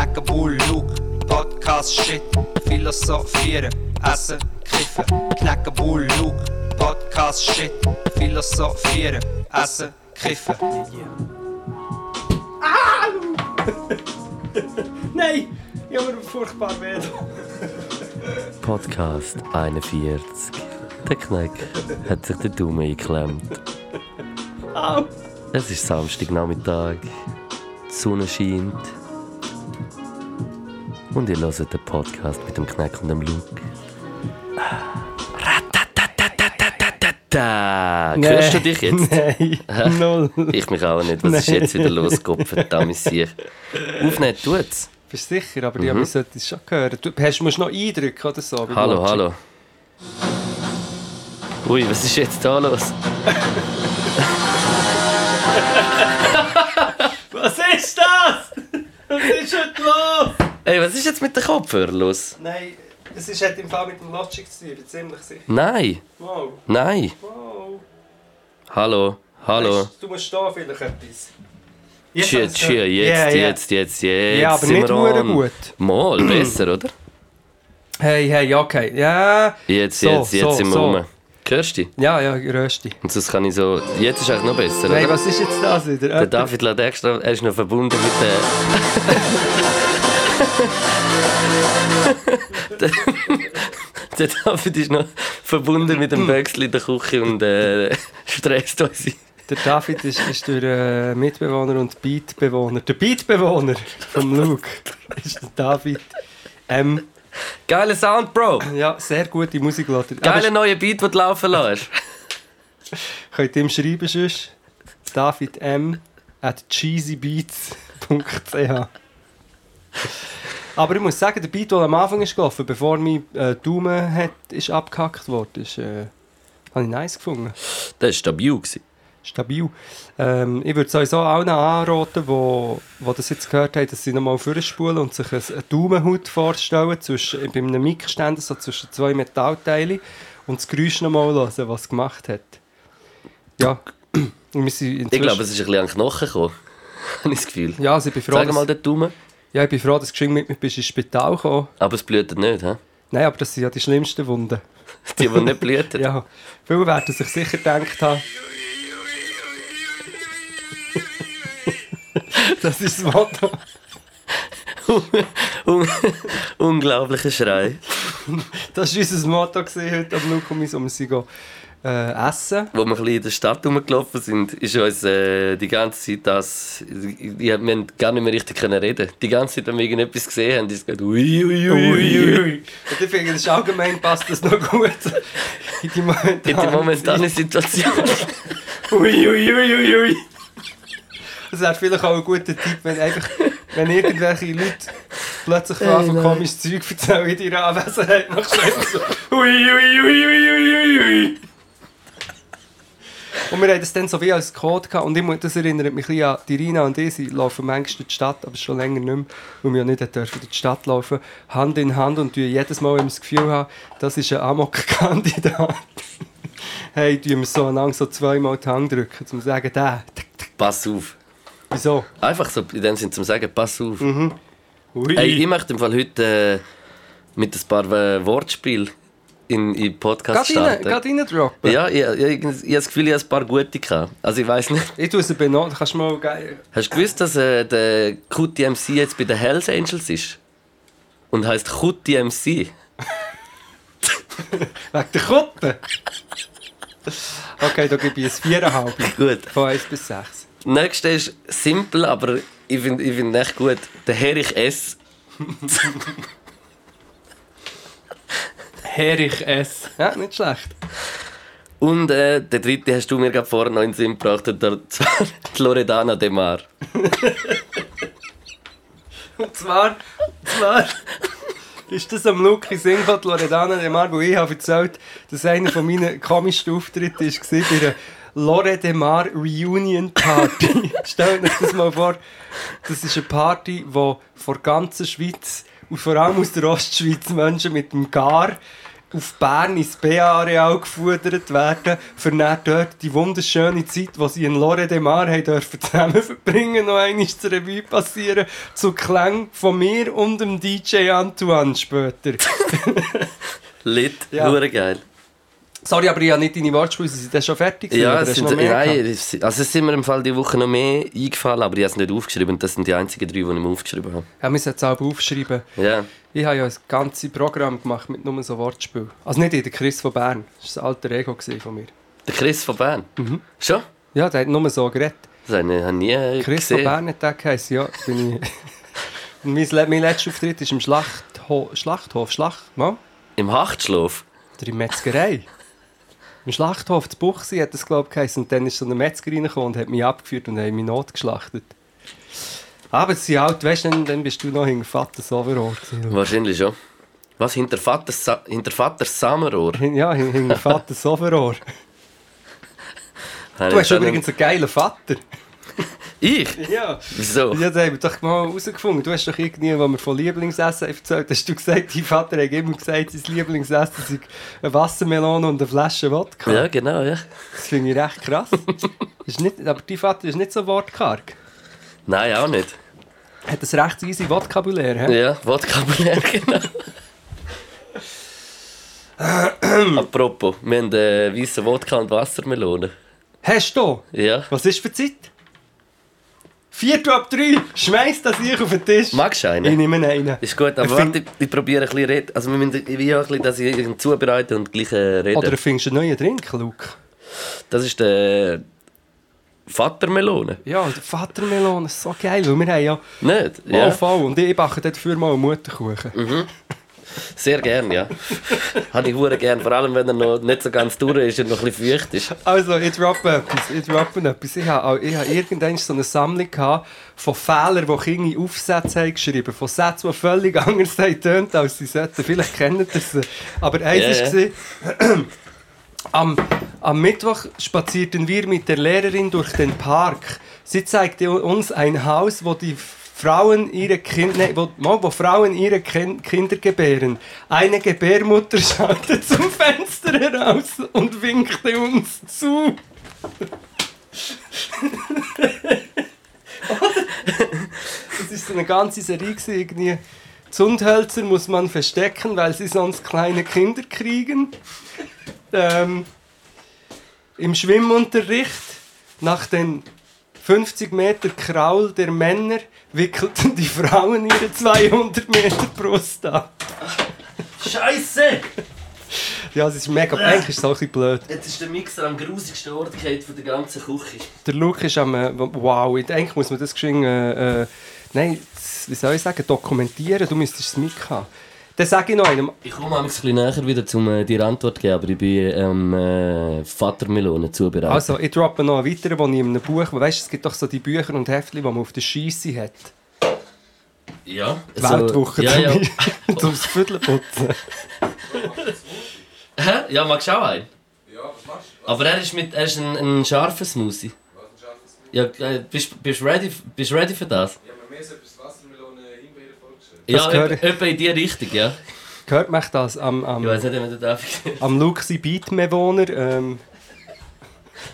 Knacken, Bull, Luke, Podcast, Shit, Philosophieren, Essen, Kiffen. Knacken, Bull, Luke, Podcast, Shit, Philosophieren, Essen, Kiffen. Nein! Ich habe mir furchtbar weh. Podcast 41. Der Kneck hat sich den Daumen eingeklemmt. Au! Es ist Samstagnachmittag, die Sonne scheint und ihr hört den Podcast mit dem Knack und dem Luke. Da, nee. hörst du dich jetzt? Nein, null. Ich mich auch nicht. Was Nein. ist jetzt wieder los, verdammt sicher. Aufnehmen tut's. Bist sicher, aber mhm. ja, wir es schon hören. Du hast, musst noch eindrücken oder so. Hallo, hallo. Ui, was ist jetzt da los? was ist das? Was ist heute los? Ey, was ist jetzt mit den Kopfhörern los? Nein, es ist halt im Fall mit dem Logic zu tun, bin ziemlich sicher. Nein, Wow, nein. wow. Hallo, hallo. Weißt, du musst stehen vielleicht etwas. Hab's tschüss, gehört. jetzt, Ja, ja. jetzt, jetzt, jetzt. Ja, aber sind nicht on. gut. Mal, besser, oder? Hey, hey, okay. Ja, Jetzt, So, jetzt, jetzt so, sind wir so. rum. Du? ja, ja, Rösti. Und sonst kann ich so... Jetzt ist eigentlich noch besser, Nein, oder? was ist jetzt das wieder? Der David lädt extra... Er ist noch verbunden mit der... der, David ist noch verbunden mit dem Böxli in der Küche und äh, stresst uns. Der David ist, ist der äh, Mitbewohner und Beatbewohner. Der Beatbewohner vom Luke ist der David M. Geiler Sound, Bro! Ja, sehr gute Musik. Geiler neuer Beat, den du laufen lässt. Könnt ihr ihm schreiben sonst? David M. at cheesybeats.ch Aber ich muss sagen, der Beat, der am Anfang ist gelaufen, bevor mein äh, Daumen hat, ist abgehackt ist, äh, habe ich nice gefunden. Das war stabil. gewesen. Stabil. Ähm, ich würde sowieso allen anraten, die wo, wo das jetzt gehört haben, dass sie nochmal vorspulen und sich eine Daumenhaut vorstellen, zwischen, bei einem Mikroständer, so zwischen zwei Metallteilen und das Geräusch nochmal hören, was es gemacht hat. Ja, Ich glaube, es ist ein bisschen an den Knochen gekommen. Habe ich das Gefühl. ja, also ich bin froh, Sag mal den Daumen. Ja, ich bin froh, dass du mit mir bist ins Spital gekommen. Aber es blutet nicht, hä? Nein, aber das sind ja die schlimmsten Wunden. Die, die nicht bluten. Ja, viele werden sich sicher gedacht haben. das ist das Motto. Un Unglaublicher Schrei. Das war unser Motto heute am Lukumis, um sie go, äh, essen. Wo wir ein bisschen in der Stadt rumgelaufen sind, ist uns äh, die ganze Zeit das... Ich, wir haben gar nicht mehr richtig können reden. Die ganze Zeit, wenn wir irgendetwas gesehen haben, ist es gesagt ui, ui, ui, ui, ui. Und ich finde, das ist allgemein passt das noch gut in die momentane, In die momentane Situation. Ui, ui, ui, ui, ui. Das wäre vielleicht auch ein guter Tipp, wenn einfach, wenn irgendwelche Leute plötzlich von Anfang komisches Zeug erzählen in ihrer Anwesenheit, machst du einfach so ui, ui, ui, ui, ui, ui. Und wir haben das dann so wie als Code gehabt. Und ich, muss- das erinnert mich ein bisschen an die Rina und ich. Sie laufen manchmal durch die Stadt, aber schon länger nicht mehr, weil wir ja nicht dürfen durch die Stadt laufen. Hand in Hand und jedes Mal, wenn wir das Gefühl haben, das ist ein Amok-Kandidat. hey, tun wir so einander so zweimal die Hand drücken, um zu sagen, der. Pass auf. Wieso? Einfach so in dem Sinne zum Sagen, pass auf. Ui. Hey, ich möchte im Fall heute äh, mit ein paar äh, Wortspielen in, in Podcast Gerade rein, starten. gerade rein droppen. Ja, ich, ich, ich, ich habe das Gefühl, ich habe ein paar gute gehabt. Also ich weiß nicht. Ich tue sie benutzen. Kannst du mal geil. Hast du gewusst, dass äh, der Kuti MC jetzt bei den Hells Angels ist? Und heißt Kuti MC? Wegen der Kutte. Okay, da gebe ich ein 4,5. Gut. Von 1 bis 6. Nächste ist simpel, aber ich finde ich find echt gut. Der Herich S. Herich S. Ja, nicht schlecht. Und äh, der dritte hast du mir gerade vorhin noch in den Sinn gebracht, und der, zwar die Loredana de Mar. Und zwar, zwar ist das am Luki Singfeld Loredana de Mar, wo ich habe erzählt, dass einer von meinen komischen Auftritten war bei einer Lore de Mar Reunion Party. Stellt euch das mal vor. Das ist eine Party, wo vor der ganzen Schweiz und vor allem aus der Ostschweiz Menschen mit dem Gar auf Bern ins BA-Areal gefudert werden, für dann dort die wunderschöne Zeit, die sie in Lore de Mar haben dürfen zusammen verbringen, noch einmal zur Revue passieren, zu Klang von mir und dem DJ Antoine später. Lit, Ja. ja. geil. Sorry, aber ich habe nicht deine Wortspiele, sie sind schon fertig Ja, es sind, nein, also es sind mir im Fall die Woche noch mehr eingefallen, aber ich habe es nicht aufgeschrieben. Das sind die einzigen drei, die ich mir aufgeschrieben habe. Ja, wir müssen es auch aufschreiben. Ja. Ich habe ja ein ganzes Programm gemacht mit nur so Wortspielen. Also nicht ich, der Chris von Bern. Das war ein alter Ego von mir. Der Chris von Bern. Mhm. Schon? Ja, der hat nur so geredet. Das habe ich habe ich nie Chris von gesehen. Bern hat der geheißen, ja. Bin ich mein, mein letzter Auftritt ist im Schlachthof. Schlachthof? Schlacht? Mal? Im Hachtschlaf. Oder in Metzgerei. Im Schlachthof zu Buchsi hat das, glaube ich, geheißen. Und dann ist so ein Metzger reingekommen und hat mich abgeführt und hat mich notgeschlachtet. Aber sie halt, weißt du, dann, bist du noch hinter Vaters gewesen. Wahrscheinlich schon. Was? Hinter Vaters, Sa hinter Vaters Sammerohr? Hin- Ja, hin- hinter Vaters. Habe Du hast übrigens einen geilen Vater. Ich? Ja. Wieso? Ja, das haben wir doch mal herausgefunden. Du hast doch irgendwie, als wir von Lieblingsessen erzählt hast du gesagt, dein Vater hat immer gesagt, sein Lieblingsessen sei eine Wassermelone und eine Flasche Wodka. Ja, genau, ja. Das finde ich recht krass. ist nicht, aber dein Vater ist nicht so wortkarg. Nein, auch nicht. Hat ein recht easy Vokabular, hä? Ja, Wodka-Bulär, genau. Apropos, wir haben äh, weißen Wodka und Wassermelone. Hast du? Ja. Was ist für Zeit? Viertel ab drei. Schmeiß das ich auf den Tisch. Magst du Ich einen? nehme einen. Ist gut, aber Ich warte, ich, ich probiere ein bisschen reden. Also wir müssen ich will auch ein bisschen, dass ich zubereite und gleich äh, reden. Oder findest du einen neuen Drink, Luke? Das ist der Vatermelone. Ja, Vatermelone ist so geil, weil wir haben ja... Nicht? Ja. Oh, voll. Und ich backe dafür mal einen Mutterkuchen. Sehr gern, ja. Habe ich hure gern, vor allem wenn er noch nicht so ganz durch ist und noch ein bisschen feucht ist. Also, ich droppe etwas. Ich droppe etwas. Ich habe, ich habe irgendwann so eine Sammlung gehabt von Fehlern, die Kinder in Aufsätze haben geschrieben Von Sätzen, die völlig anders tönt, als sie sollten. Vielleicht kennt ihr sie. Aber eins Ja, war, ja. Am, am Mittwoch spazierten wir mit der Lehrerin durch den Park. Sie zeigte uns ein Haus, wo die Frauen ihre Kinder, wo, wo Frauen ihre Kin Kinder gebären. Eine Gebärmutter schaute zum Fenster heraus und winkte uns zu. Das ist eine ganze Serie irgendwie. Zundhölzer muss man verstecken, weil sie sonst kleine Kinder kriegen. Ähm, Im Schwimmunterricht nach den 50 Meter Kraul der Männer wickelten die Frauen ihre 200 Meter Brust ab. Scheiße! Ja, das ist mega. Eigentlich ist es auch ein bisschen blöd. Jetzt ist der Mixer am grusigsten Ort von der ganzen Küche. Der Luke ist am. Äh, wow, eigentlich muss man das geschwind. Äh, äh, nein, wie soll ich sagen? Dokumentieren. Du müsstest es mithaben. Dann sage ich noch einem. Ich komme ein bisschen näher wieder, um äh, dir Antwort zu geben, aber ich bin ähm, äh, Vatermelone zubereitet. Also, ich droppe noch einen weiteren, wo ich in einem Buch. Weißt du, es gibt doch so die Bücher und Heftchen, die man auf der Scheisse hat. ja. Die Weltwoche ja, zum ja. Zum Viertelputzen. Hä? Ja, magst du auch einen? Ja, was machst du? Aber er ist, mit, er ist ein, ein scharfer Smoothie. Was ein scharfes Bier? Ja, äh, bist du ready, bist ready für das? Ich habe mir so etwas vorgestellt. Ja, Das gehört- etwa in die Richtung, ja. Hört mich das am, am, Ich nicht, ob du das am sein Beatmeloner? Ähm,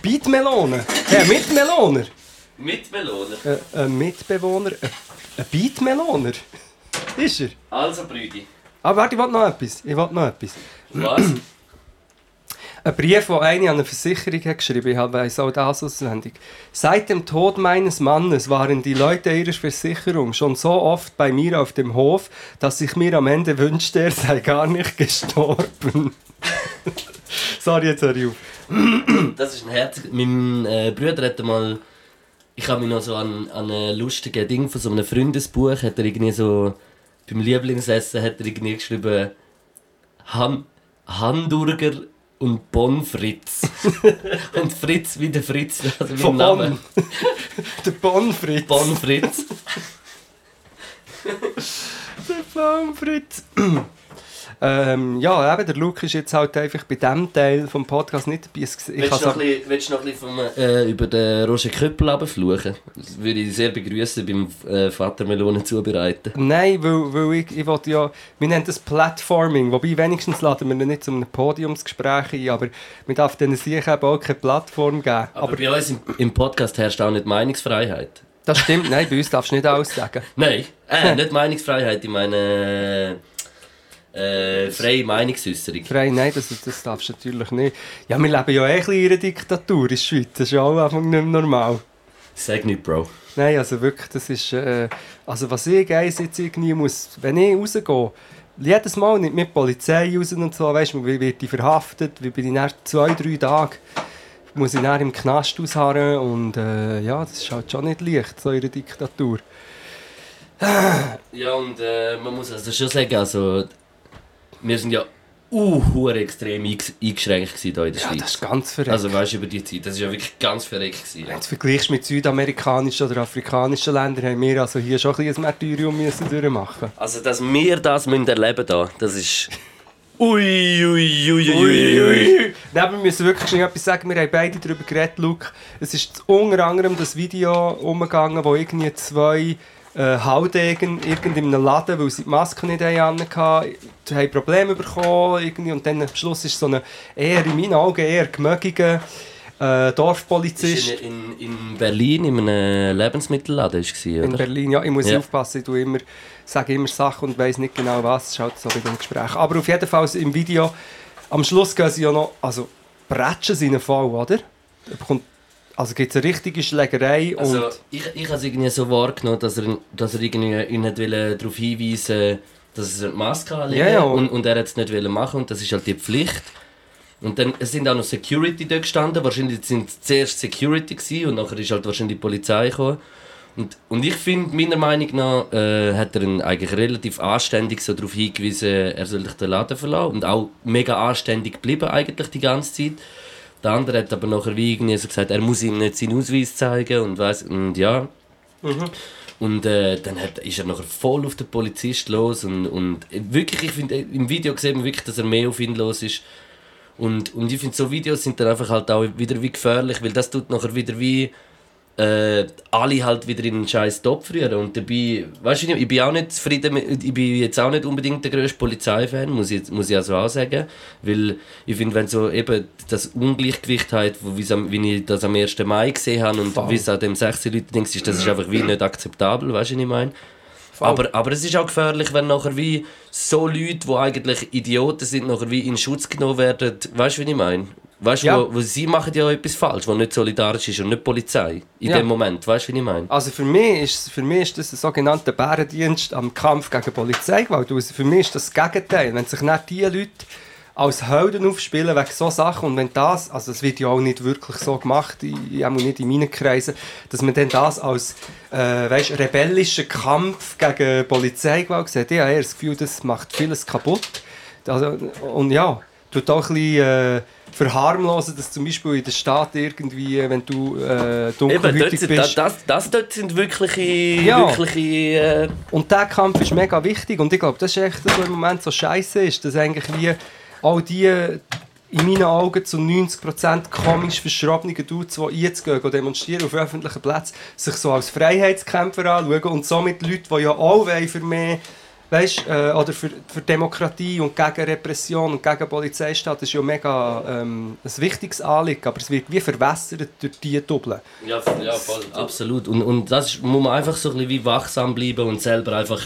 Beatmeloner? Ja, Mitmeloner? Mit Melone. Äh, ein Mitbewohner? Ein, ein Beatmeloner? Ist er? Also, Brüdi. Aber warte, ich will noch etwas. Ich will noch etwas. Was? Ein Brief, den eine an eine Versicherung hat geschrieben ich weiß auch das auswendig. Seit dem Tod meines Mannes waren die Leute ihrer Versicherung schon so oft bei mir auf dem Hof, dass ich mir am Ende wünschte, er sei gar nicht gestorben. Sorry, jetzt hör ich auf. Das ist ein Herz. Mein äh, Bruder hat mal. Ich kann mich noch so an, an ein lustiges Ding von so einem Freundesbuch. Hat er irgendwie so. Beim Lieblingsessen hat er irgendwie geschrieben. Han, Hamburger und Bonfritz. und Fritz wie der Fritz. Also mein Von Name. Bonn. Der Bonfritz. Bonfritz. Der Bonfritz. Ähm, ja, eben, der Luke ist jetzt halt einfach bei diesem Teil vom Podcast nicht dabei. Ich Willst du noch bisschen, willst du noch ein bisschen vom, äh, über den Roger Köppel runterfluchen? Das würde ich sehr begrüßen beim äh, Vater Melonen zubereiten. Nein, weil, weil ich, ich wollte ja, wir nennen das Platforming, wobei wenigstens laden wir nicht zu einem Podiumsgespräch ein, aber man darf denen sicher eben auch keine Plattform geben. Aber, Aber bei uns im, im Podcast herrscht auch nicht Meinungsfreiheit. das stimmt, nein, bei uns darfst du nicht alles sagen. Nein, äh, nicht Meinungsfreiheit, ich meine äh, freie Meinungsäußerung. Frei, nein, das, das darfst du natürlich nicht. Ja, wir leben ja eh ein in einer Diktatur in der Schweiz, das ist ja auch einfach nicht normal. Sag nicht, Bro. Nein, also wirklich, das ist, äh, also was ich eins jetzt irgendwie muss, wenn ich rausgehe, jedes Mal nicht mit Polizei raus und so, weißt du, wie wird ich verhaftet, wie bin ich nach zwei, drei Tagen, muss ich dann im Knast ausharren und äh, ja, das ist halt schon nicht leicht, so in einer Diktatur. Ja, und äh, man muss also schon sagen, also, wir sind ja uh, extrem einges- eingeschränkt hier in der Ja, Schweiz. das ist ganz verrückt. Also weißt du, über die Zeit, das ist ja wirklich ganz verreckt gewesen. wenn du vergleichst mit südamerikanischen oder afrikanischen Ländern, haben wir also hier schon ein bisschen ein Martyrium müssen durchmachen. Also, dass wir das müssen erleben da, das ist... Ui, ui, ui, ui, ui. Nein, wir müssen wirklich schnell etwas sagen. Wir haben beide darüber geredet, Luke. Es ist unter anderem das Video umgegangen, wo irgendwie zwei äh, Haudegen irgendwie in einem Laden, weil sie die Maske nicht hatten, haben Probleme bekommen. Irgendwie. Und dann am Schluss ist so eine eher, in meinen Augen eher gemögiger äh, Dorfpolizist. Ist in, in, in Berlin in einem Lebensmittelladen war, In oder? Berlin, ja, ich muss Ja. aufpassen, ich tue immer, sage immer Sachen und weiß nicht genau was, ist halt so bei dem Gespräch. Aber auf jeden Fall im Video, am Schluss gehen sie ja noch, also bretschen sie in den Fall, oder? Er bekommt, also gibt es eine richtige Schlägerei Also, und... ich, ich habe es irgendwie so wahrgenommen, dass er, dass er irgendwie ihn nicht wollte darauf hinweisen dass er die Maske anlegen Ja, ja. und, und er hat es nicht machen und das ist halt die Pflicht. Und dann es sind auch noch Security dort gestanden, wahrscheinlich sind es zuerst Security gewesen, und nachher ist halt wahrscheinlich die Polizei gekommen. Und, und ich finde, meiner Meinung nach äh, hat er ihn eigentlich relativ anständig so darauf hingewiesen, er soll sich den Laden verlassen und auch mega anständig geblieben eigentlich die ganze Zeit. Der andere hat aber nachher wie irgendwie so gesagt, er muss ihm nicht seinen Ausweis zeigen und weiss, und ja. Und äh, dann hat, ist er nachher voll auf den Polizist los und, und wirklich, ich finde, im Video sieht man wirklich, dass er mehr auf ihn los ist. Und, und ich finde, so Videos sind dann einfach halt auch wieder wie gefährlich, weil das tut nachher wieder wie äh, alle halt wieder in einen scheiß Topf rühren. Und dabei, weißt du, ich bin auch nicht zufrieden, mit, ich bin jetzt auch nicht unbedingt der grösste Polizeifan, muss ich, muss ich also auch sagen. Weil ich finde, wenn so eben das Ungleichgewicht hat, wie ich das am 1. Mai gesehen habe und wie es an dem 16 Leute denkst, ist, das ist einfach wie nicht akzeptabel, weißt du, was ich meine? Aber, aber es ist auch gefährlich, wenn nachher wie so Leute, die eigentlich Idioten sind, nachher wie in Schutz genommen werden. Weißt du, was ich meine? Weißt du, Ja. wo, wo sie machen ja etwas falsch, was nicht solidarisch ist und nicht Polizei. In Ja. dem Moment, weißt du, was ich meine? Also für mich, ist, für mich ist das ein sogenannter Bärendienst am Kampf gegen Polizeigewalt. Also für mich ist das das Gegenteil. Wenn sich nicht die Leute als Helden aufspielen wegen so Sachen und wenn das, also das wird ja auch nicht wirklich so gemacht, ich, auch nicht in meinen Kreisen, dass man dann das als äh, weißt, rebellischen Kampf gegen Polizeigewalt sieht. Ich habe eher das Gefühl, das macht vieles kaputt. Also, und ja, tut auch ein bisschen äh, verharmlosen, dass zum Beispiel in der Stadt irgendwie, wenn du äh, Eben, dunkelhütig sind, bist... das, das dort sind wirkliche, Ja. wirkliche äh, Und dieser Kampf ist mega wichtig und ich glaube, das ist echt das, was im Moment so scheiße ist, dass eigentlich wie all die in meinen Augen zu 90% komisch verschrobenen Dudes, die jetzt gehen, demonstrieren auf öffentlichen Plätzen, sich so als Freiheitskämpfer anschauen und somit Leute, die ja auch für mehr weißt, äh, oder für, für Demokratie und gegen Repression und gegen Polizeistaat, das ist ja mega ähm, ein wichtiges Anliegen, aber es wird wie verwässert durch diese Doppeln. Ja, ja voll. Absolut. Und, und das ist, muss man einfach so ein bisschen wie wachsam bleiben und selber einfach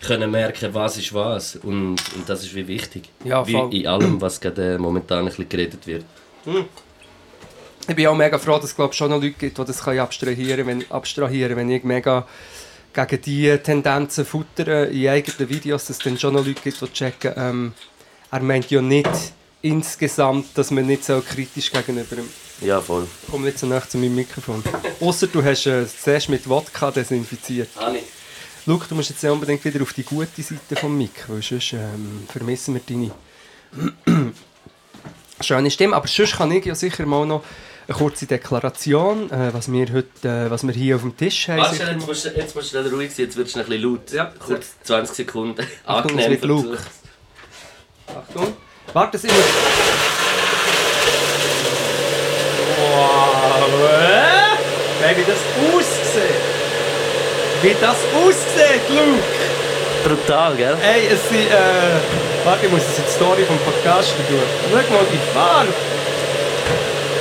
können merken, was ist was. Und, und das ist wie wichtig. Ja, wie voll. in allem, was gerade äh, momentan ein bisschen geredet wird. Ich bin auch mega froh, dass es glaub, schon noch Leute gibt, die das abstrahieren können, wenn, abstrahieren, wenn ich mega gegen diese Tendenzen futtere in eigenen Videos, dass es dann schon noch Leute gibt, die checken, ähm, er meint ja nicht insgesamt, dass man nicht so kritisch gegenüber ihm... Ja, voll. Komm nicht so nah zu meinem Mikrofon. Außer du hast äh, es zuerst mit Wodka desinfiziert. Anni. Schau, du musst jetzt ja unbedingt wieder auf die gute Seite vom Mic, weil sonst ähm, vermissen wir deine schöne Stimme. Aber sonst kann ich ja sicher mal noch eine kurze Deklaration, äh, was, wir heute, äh, was wir hier auf dem Tisch haben. Warte, jetzt musst, du- jetzt musst du schnell ruhig sein, jetzt wird es ein bisschen laut. Ja. Kurz 20 Sekunden. Achtung, es Angenehm wird laut. die- Achtung. Warte, das immer. Wow! Hey, wie das aussieht! Wie das aussieht, Luke! Brutal, gell? Hey, es sind. Äh, warte, ich muss jetzt die Story vom Podcast tun. Schau mal die Farbe!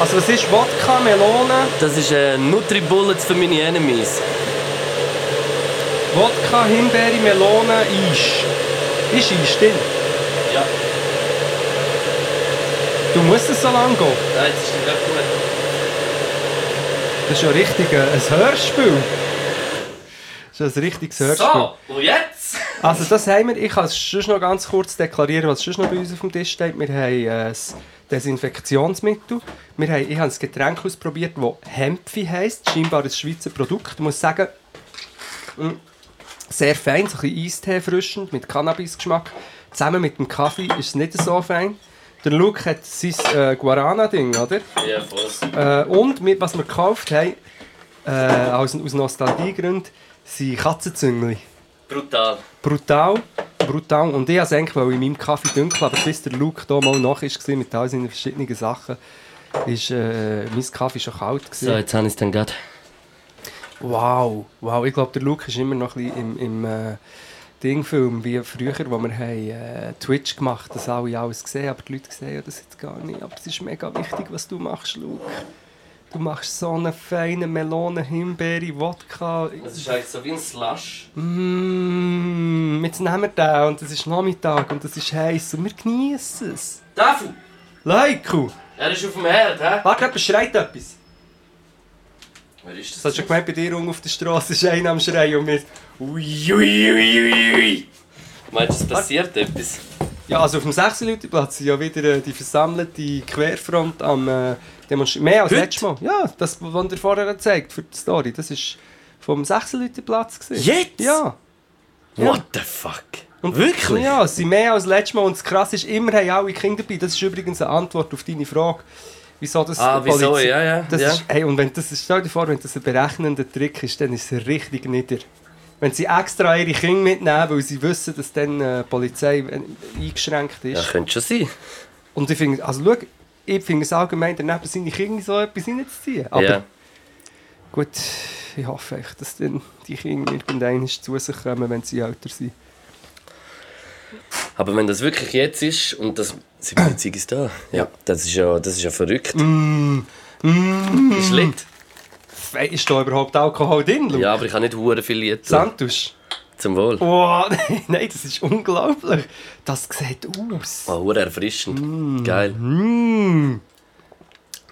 Also, was ist Wodka, Melone? Das ist äh, Nutri-Bullets für meine Enemies. Wodka, Himbeere, Melone, Eis. Ist Eis drin? Ja. Du musst es so lange gehen. Nein, jetzt ist der gut. Das ist ja richtig äh, ein Hörspiel. Das ist ein richtiges Hörspiel. So, und jetzt? Also das haben wir, ich kann es sonst noch ganz kurz deklarieren, was sonst noch bei uns auf dem Tisch steht. Wir haben äh, das Desinfektionsmittel. Wir haben, ich habe ein Getränk ausprobiert, das Hempfi heisst. Scheinbar ein Schweizer Produkt. Ich muss sagen, mh, sehr fein, so ein bisschen Eistee frischend, mit Cannabis-Geschmack. Zusammen mit dem Kaffee ist es nicht so fein. Der Luke hat sein äh, Guarana-Ding, oder? Ja, voll. Äh, und mit, was wir gekauft haben, äh, aus, aus Nostalgiegründen, sind Katzenzüngli. Brutal. Brutal, brutal. Und ich wollte es in meinem Kaffee dunkel, aber bis der Luke hier mal nach war mit all seinen verschiedenen Sachen, ist äh, mein Kaffee schon kalt. So, Gewesen. jetzt habe ich es dann gerade. Wow, wow. Ich glaube, der Luke ist immer noch ein bisschen im, im äh, Dingfilm, wie früher, wo wir haben, äh, Twitch gemacht haben, dass alle alles sehen, aber die Leute sehen ja das jetzt gar nicht. Aber es ist mega wichtig, was du machst, Luke. Du machst so eine feine Melone, Himbeere, Wodka. Das ist eigentlich so wie ein Slush. Mmh, jetzt nehmen wir den und es ist Nachmittag und es ist heiß und wir genießen es. Dafu! Leiku! Er ist auf dem Herd, hä? Warte, jemand schreit etwas. Wer ist Das hast du schon gemeint, bei dir unten auf der Straße ist einer am Schreien und wir... Ui, ui, ui, ui, ui. Meinst du, es passiert etwas? Ja, also auf dem 6 Leute Platz sind ja wieder äh, die versammelte Querfront am äh, Demonstrieren. Mehr als Heute? letztes Mal. Ja, das, was ihr vorher gezeigt für die Story, das war vom 6 Leute Platz. Jetzt? Ja. Ja. What the fuck? Und Wirklich? Ja, es sind mehr als letztes Mal. Und das Krasse ist, immer haben alle Kinder dabei. Das ist übrigens eine Antwort auf deine Frage. Wieso das Ah, wieso? Polizei- Ja, ja, Das ja. Ist, hey, und wenn das, stell dir vor, wenn das ein berechnender Trick ist, dann ist es richtig nieder. Wenn sie extra ihre Kinder mitnehmen, weil sie wissen, dass dann äh, die Polizei äh, eingeschränkt ist. Ja, könnte schon sein. Und ich finde, also schau, ich finde es allgemein, daneben seine Kinder so etwas reinzuziehen. Aber ja. gut, ich hoffe echt, dass dann die Kinder irgendwann zu sich kommen, wenn sie älter sind. Aber wenn das wirklich jetzt ist und das. Sie Beziehung ist da. Ja. Das ist ja, das ist ja verrückt. Mm. Ist lit. Fe- Ist da überhaupt Alkohol drin, Luke? Ja, aber ich habe nicht hure viel jetzt. Santos? Zum Wohl. Oh, nein, das ist unglaublich. Das sieht aus. Oh, erfrischend. Geil. Mm.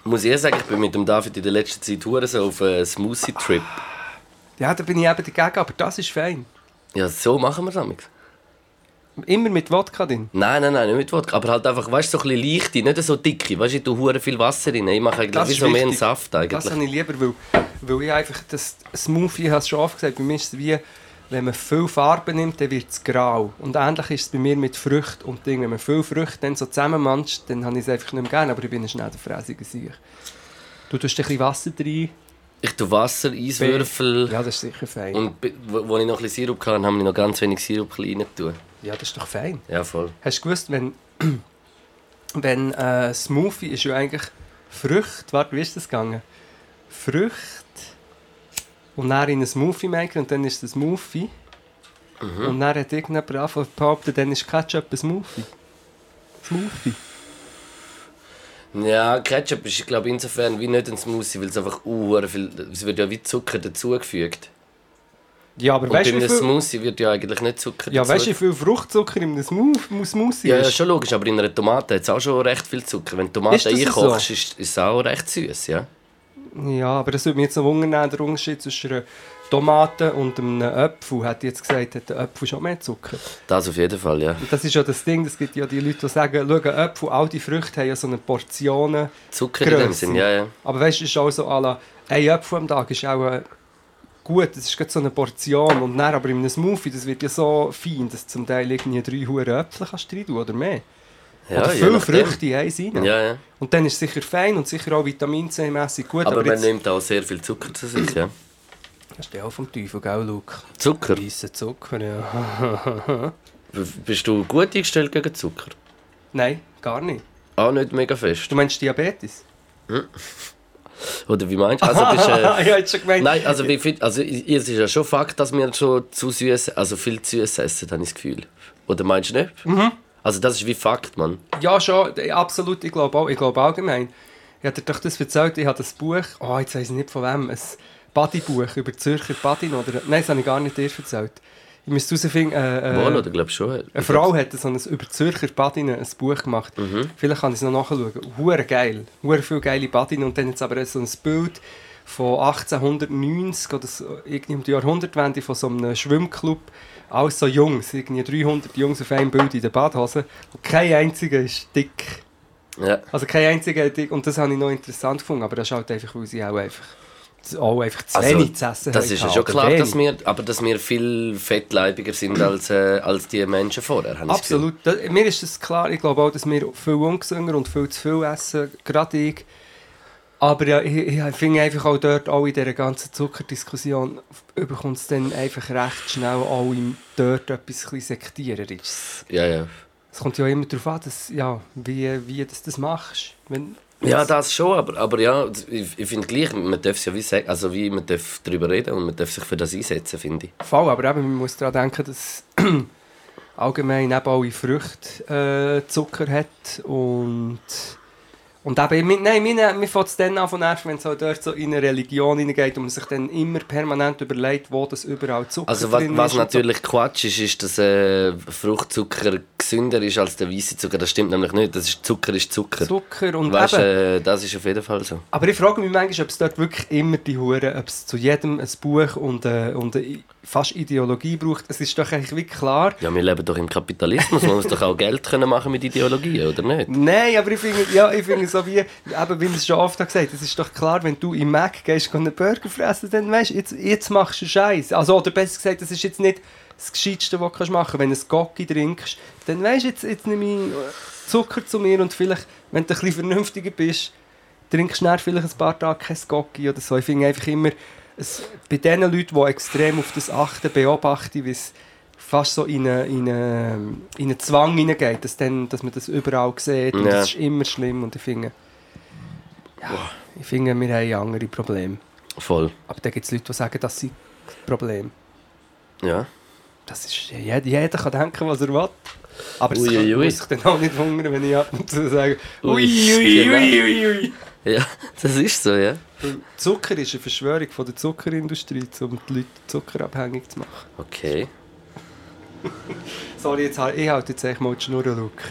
Muss ich sagen, ich bin mit dem David in der letzten Zeit hure so auf einen Smoothie-Trip. Ja, da bin ich eben dagegen, aber das ist fein. Ja, so machen wir es amigs. Immer mit Wodka drin. Nein, nein, nein, nicht mit Wodka. Aber halt einfach, weißt du, so ein bisschen leichte, nicht so dicke. Weißt du, ich tue hure viel Wasser rein. Ich mache eigentlich Das wie so mehr einen. Saft Das eigentlich. habe ich lieber, weil, weil ich einfach das Smoothie, habe es schon oft gesagt, bei mir ist es wie, wenn man viel Farbe nimmt, dann wird es grau. Und ähnlich ist es bei mir mit Früchten und Ding. Wenn man viel Früchte dann so zusammenmanscht, dann habe ich es einfach nicht mehr gerne, aber ich bin ein schnell der Fräsige Sieg. Du tust ein bisschen Wasser rein. Ich tue Wasser, Eiswürfel. Ja, das ist sicher fein. Und wo ich noch ein bisschen Sirup hatte, habe ich noch ganz wenig Sirup rein tun. ja, das ist doch fein. Ja, voll. Hast du gewusst, wenn, wenn äh, Smoothie ist ja eigentlich Früchte, warte, wie ist das gegangen? Früchte und dann in einen Smoothie machen und dann ist es ein Smoothie. Und dann hat irgendjemand angefangen zu behaupten, dann ist Ketchup ein Smoothie. Smoothie. Ja, Ketchup ist, glaube ich, insofern wie nicht ein Smoothie, weil es einfach uh, viel... Es wird ja wie Zucker dazugefügt. Ja, aber Und weißt du, wie einem Smoothie wird ja eigentlich nicht Zucker ja, dazu- weißt, du, wie viel Fruchtzucker in einem Smooth- Smoothie Ja, ja, ist? schon logisch, aber in einer Tomate hat es auch schon recht viel Zucker. Wenn das einkochst, so? ist, ist es auch recht süß, ja. Ja, aber das würde mich jetzt noch wundern, der Unterschied zwischen einer Tomate und einem Apfel. Hat jetzt gesagt, hat der Apfel schon mehr Zucker. Das auf jeden Fall, ja. Und das ist ja das Ding, es gibt ja die Leute, die sagen, schau, Äpfel, all die Früchte haben ja so eine Portionen. Zucker in dem Grösse. Sinn, ja, ja. Aber weißt du, es ist auch so, la, ein Apfel am Tag ist auch äh, gut, das ist so eine Portion. Und dann aber in einem Smoothie, das wird ja so fein, dass du zum Teil irgendwie drei Hure Äpfel kannst rein tun oder mehr. Ja oder viele. Früchte eins rein. Ja, ja. Und dann ist es sicher fein und sicher auch Vitamin C-mässig gut. Aber, Aber, man jetzt... nimmt auch sehr viel Zucker zu sich, ja. Das ist ja auch vom Teufel, gell, Luke? Zucker? Weisser Zucker, ja. Bist du gut eingestellt gegen Zucker? Nein, gar nicht. Auch nicht mega fest. Du meinst Diabetes? Oder wie meinst du? Also, bist, äh, ja, schon gemeint. nein, also, wie viel, also es ist ja schon Fakt, dass wir schon zu süß, also viel zu süß essen, habe ich das Gefühl. Oder meinst du nicht? Mhm. Also das ist wie Fakt, Mann. Ja, schon, absolut. Ich glaube auch, ich glaube allgemein. Ich habe dir doch das erzählt, ich habe das Buch, oh, jetzt weiß ich nicht von wem, ein Bodybuch über Zürcher Badin oder... Nein, das habe ich gar nicht dir erzählt. Ich müsste herausfinden, äh, Wohl, äh, oder glaub schon. eine Frau hat so ein, über Zürcher Badinen ein Buch gemacht. Mhm. Vielleicht kann ich es noch nachschauen. Hure geil. Hure viele geile Badinen und dann jetzt aber so ein Bild von 1890 oder so, irgendwie um die Jahrhundertwende von so einem Schwimmclub. Alles so Jungs, irgendwie 300 Jungs auf einem Bild in der Badhose. Und kein einziger ist dick. Ja. Also kein einziger dick. Und das habe ich noch interessant gefunden. Aber das ist halt einfach, weil sie auch einfach, auch einfach zu Also, wenig zu essen Das ist ja gehabt, schon klar, dass wir, aber dass wir viel fettleibiger sind als, äh, als die Menschen vorher. das Absolut. Da, mir ist es klar, ich glaube auch, dass wir viel ungesünder und viel zu viel essen, gerade ich. Aber ja, ich, ich finde einfach auch dort, auch in dieser ganzen Zuckerdiskussion, überkommt es dann einfach recht schnell auch im dort etwas sektiererisches. Ja, ja. Es kommt ja immer darauf an, dass, ja, wie, wie das, das machst. Wenn, Ja, das schon, aber, aber ja, ich, ich finde gleich, man darf es ja wie sagen, also wie man darf darüber reden und man darf sich für das einsetzen, finde ich. Voll, aber eben, man muss daran denken, dass allgemein eben alle Früchte äh, Zucker hat und und eben, nein, mir, mir fängt es dann an von nerven, wenn es halt dort so in eine Religion hineingeht und man sich dann immer permanent überlegt, wo das überall Zucker Also was, drin was ist und so. natürlich Quatsch ist, ist, dass äh, Fruchtzucker gesünder ist als der weiße Zucker. Das stimmt nämlich nicht. Das ist, Zucker ist Zucker. Zucker und weißt, eben, äh, das ist auf jeden Fall so. aber ich frage mich manchmal, ob es dort wirklich immer die Hure, ob es zu jedem ein Buch und, äh, und äh, fast Ideologie braucht. Es ist doch eigentlich wie klar, Ja, wir leben doch im Kapitalismus. Man muss doch auch Geld können machen mit Ideologien, oder nicht? Nein, aber ich finde, ja, ich finde so wie, eben, wie wir es schon oft gesagt es ist doch klar, wenn du im Mac gehst und einen Burger fressen, dann weißt du, jetzt, jetzt machst du Scheiß. Also, oder besser gesagt, das ist jetzt nicht das Gescheitste, was du kannst machen Wenn du ein Gocki trinkst, dann weißt du, jetzt, jetzt nehme ich Zucker zu mir und vielleicht, wenn du ein bisschen vernünftiger bist, trinkst du vielleicht ein paar Tage kein Gocki oder so. Ich finde einfach immer, es, bei den Leuten, die extrem auf das achten, beobachte wie fast so in einen, in einen, in einen Zwang hineingeht, dass, dann, dass man das überall sieht und Ja. das ist immer schlimm und ich finde, ja, ich finde, wir haben andere Probleme. Voll. Aber da gibt es Leute, die sagen, das sind Probleme. Ja. Das ist, jeder, jeder kann denken, was er will. Aber es Ui, kann- ui, ui. muss sich dann auch nicht wundern, wenn ich ab und zu sage, Ui, ui, ui, genau. ui, ui, ui. Ja, das ist so, ja. Zucker ist eine Verschwörung von der Zuckerindustrie, um die Leute zuckerabhängig zu machen. Okay. Sorry, jetzt, halt- ich halte jetzt echt mal die Schnur, Luke.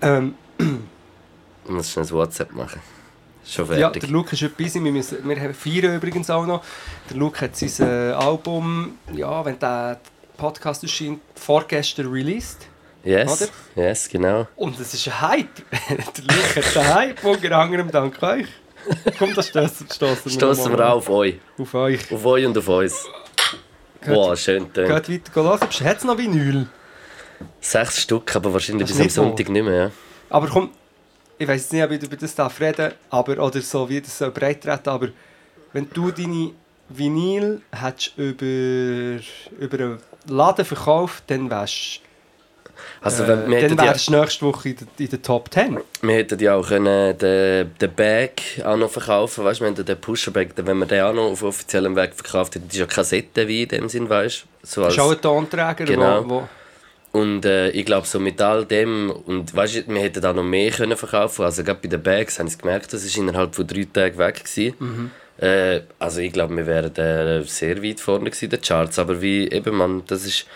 Ähm, Ich muss schnell ein WhatsApp machen. Schon ja, fertig. der Luke ist heute busy. Wir, müssen, wir haben feiern übrigens auch noch. Der Luke hat sein äh, Album, ja, wenn der Podcast erscheint, vorgestern released. yes, oder? yes, genau. Und es ist ein Hype. der Luke hat einen Hype, unter anderem dank euch. Komm, das stoßen stoßen Stoßen wir auch auf euch. Auf euch. Auf euch und auf uns. Wow, schön tönt. geht weiter hören. Hat es noch Vinyl? Sechs Stück, aber wahrscheinlich bis am so. Sonntag nicht mehr. Ja. Aber komm, ich weiß jetzt nicht, ob ich über das darf reden aber oder so wie das soll breit treten, aber wenn du deine Vinyl hättest über, über einen Laden verkauft, dann wärst Also, äh, wenn, wir, dann hätten ja, wärst du nächste Woche in der, in der Top 10. wir hätten ja auch können den, den Bag auch noch verkaufen weißt, wir haben den Pusherbag, wenn man den auch noch auf offiziellem Weg verkauft hätte, das ist ja Kassette wie in dem Sinn, weißt so Das ist auch ein Tonträger, Genau. wo, wo Und äh, ich glaube, so mit all dem, und weißt du, wir hätten auch noch mehr können verkaufen Also, gerade bei den Bags habe ich gemerkt, das war innerhalb von drei Tagen weg. Gewesen. Mhm. Äh, also, ich glaube, wir wären äh, sehr weit vorne gewesen, in den Charts. Aber wie eben, man, das ist,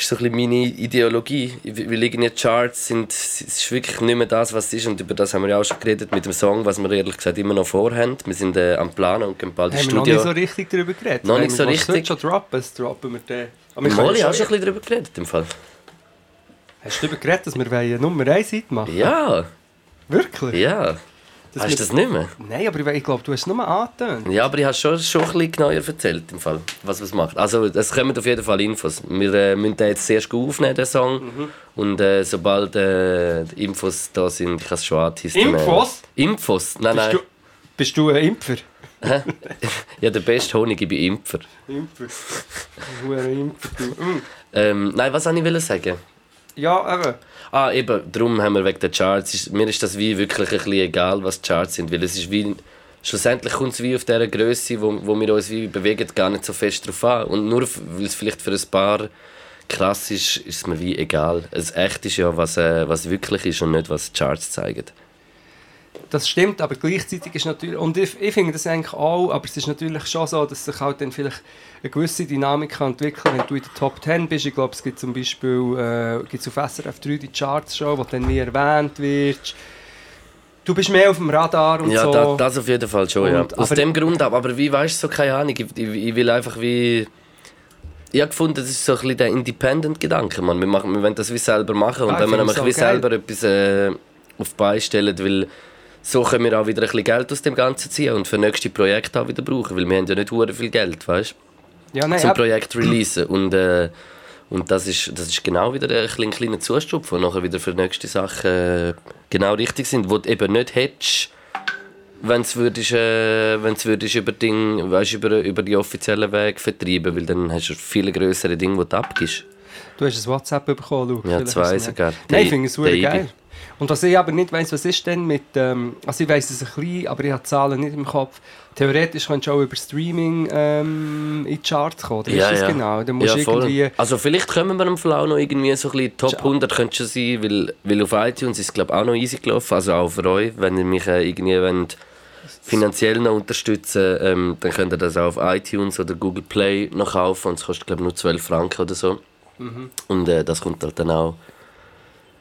ist so ein bisschen meine Ideologie. Wir liegen in den Charts, sind, es ist wirklich nicht mehr das, was es ist. Und über das haben wir ja auch schon geredet mit dem Song, was wir ehrlich gesagt immer noch vorhaben. Wir sind äh, am Planen und gehen bald ins haben wir noch Studio. nicht so richtig darüber geredet. Noch nicht so richtig. schon droppen, das droppen wir den. Aber wir Molly schon- ein bisschen darüber geredet, im Fall. Hast du darüber geredet, dass wir Nummer 1 Hit machen Ja, Wirklich? ja. Hast du das nicht mehr? Nein, aber ich, glaube, du hast es nur angetönt. Ja, aber ich habe schon, schon ein bisschen genauer erzählt, im Fall, was es macht. Also, es kommen auf jeden Fall Infos. Wir äh, müssen den jetzt sehr gut aufnehmen, den Song. Mhm. Und äh, sobald äh, die Infos da sind, ich habe es schon. Infos? Äh, Infos? Nein, Bist nein. du, bist du ein Impfer? Ja, der beste Honig, ich bin Impfer. Impfer. Hure Impfer, du. Mm. Ähm, nein, was wollte ich sagen? Ja, eben. Ah, eben, darum haben wir wegen der Charts, ist, mir ist das wie wirklich ein bisschen egal, was die Charts sind, weil es ist wie, schlussendlich kommt es wie auf dieser Größe, wo, wo wir uns wie bewegen, gar nicht so fest drauf an. Und nur, weil es vielleicht für ein paar krass ist, ist es mir wie egal. Es echt ist ja, was, äh, was wirklich ist und nicht, was die Charts zeigen. Das stimmt, aber gleichzeitig ist natürlich, und ich, ich finde das eigentlich auch, aber es ist natürlich schon so, dass sich halt dann vielleicht eine gewisse Dynamik kann entwickeln wenn du in der Top 10 bist. Ich glaube, es gibt zum Beispiel äh, gibt's auf SRF 3 die Charts schon, wo dann nie erwähnt wird. Du bist mehr auf dem Radar und Ja, so. da, das auf jeden Fall schon, ja. Und- Aus aber- dem Grund, aber, aber wie weißt du, so keine Ahnung, ich, ich, ich will einfach wie... Ich habe gefunden, das ist so ein bisschen der Independent-Gedanke, man. Wir, machen, wir wollen das wie selber machen und Ah, wenn wir ich nämlich find's wie geil. selber etwas äh, auf die Beine stellen, weil so können wir auch wieder ein bisschen Geld aus dem Ganzen ziehen und für nächste Projekte auch wieder brauchen, weil wir haben ja nicht hure viel Geld, weißt ja, nein, zum. Projekt releasen und und und das ist, das ist genau wieder ein, klein- kleiner Zustupf, der nachher wieder für nächste Sachen äh, genau richtig sind, wo du eben nicht hättest, wenn es würdest, äh, wenn's würdest über, Ding, weißt, über, über die offiziellen Wege vertreiben, weil dann hast du viele größere Dinge, die du abgibst. Du hast ein WhatsApp bekommen, Luke. Ja, zwei sogar. Nein, ich finde es super geil. Und was ich aber nicht weiss, was ist denn mit, ähm, also ich weiss es ein bisschen, aber ich habe die Zahlen nicht im Kopf. Theoretisch kannst du auch über Streaming ähm, in die Charts kommen, oder ist das genau? Dann musst ja, irgendwie... Also vielleicht kommen wir am Fall auch noch irgendwie so ein bisschen Top Tja. 100 könnte schon sein, weil, weil auf iTunes ist es glaube auch noch easy gelaufen, also auch für euch, wenn ihr mich äh, irgendwie wollt, finanziell noch unterstützen ähm, dann könnt ihr das auch auf iTunes oder Google Play noch kaufen und es kostet glaube nur 12 Franken oder so. Mhm. Und äh, das kommt halt dann auch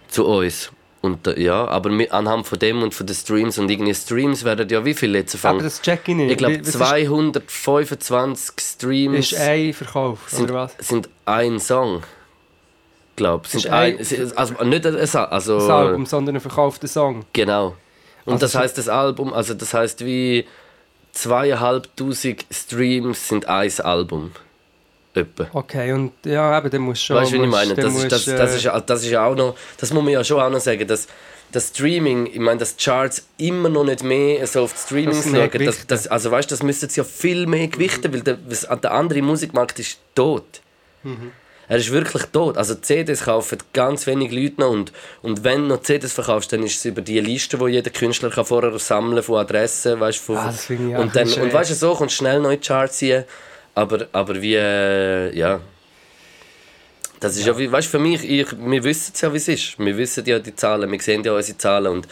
zu uns. Und äh, ja, aber mit, anhand von dem und von den Streams und irgendwie Streams werden ja wie viele jetzt Aber fangen? das check ich nicht. Ich glaube Wie- was 225 Streams Ist, ein Verkauf, sind, oder was? sind ein Song. Glaub, sind ein, ein- also nicht ein also Das Album, sondern ein verkaufter Song. genau. Und Also das heißt das Album, also das heißt wie zweieinhalbtausend Streams sind ein Album. Etwa. Okay, und ja, eben, dann musst du schon... Weißt du, wie ich meine? Das ist, das, das, äh, ist, ja- das ist auch noch, das muss man ja schon auch noch sagen, dass das Streaming, ich meine, dass die Charts immer noch nicht mehr so auf die Das mehr schauen. Das, das, also weißt, das müssten sie ja viel mehr gewichten, weil der, was- der andere Musikmarkt ist tot. Mhm. Er ist wirklich tot. Also CDs kaufen ganz wenig Leute noch und, und wenn du noch CDs verkaufst, dann ist es über die Liste, wo jeder Künstler kann vorher sammeln von Adressen, weißt, von, Ah, das und dann und weißt du, so kommst du schnell neue Charts ziehen, aber aber wie äh, ja das ist ja, wie, weißt, für mich, ich, wir wissen es ja, wie es ist. Wir wissen ja die Zahlen, wir sehen ja unsere Zahlen. Und,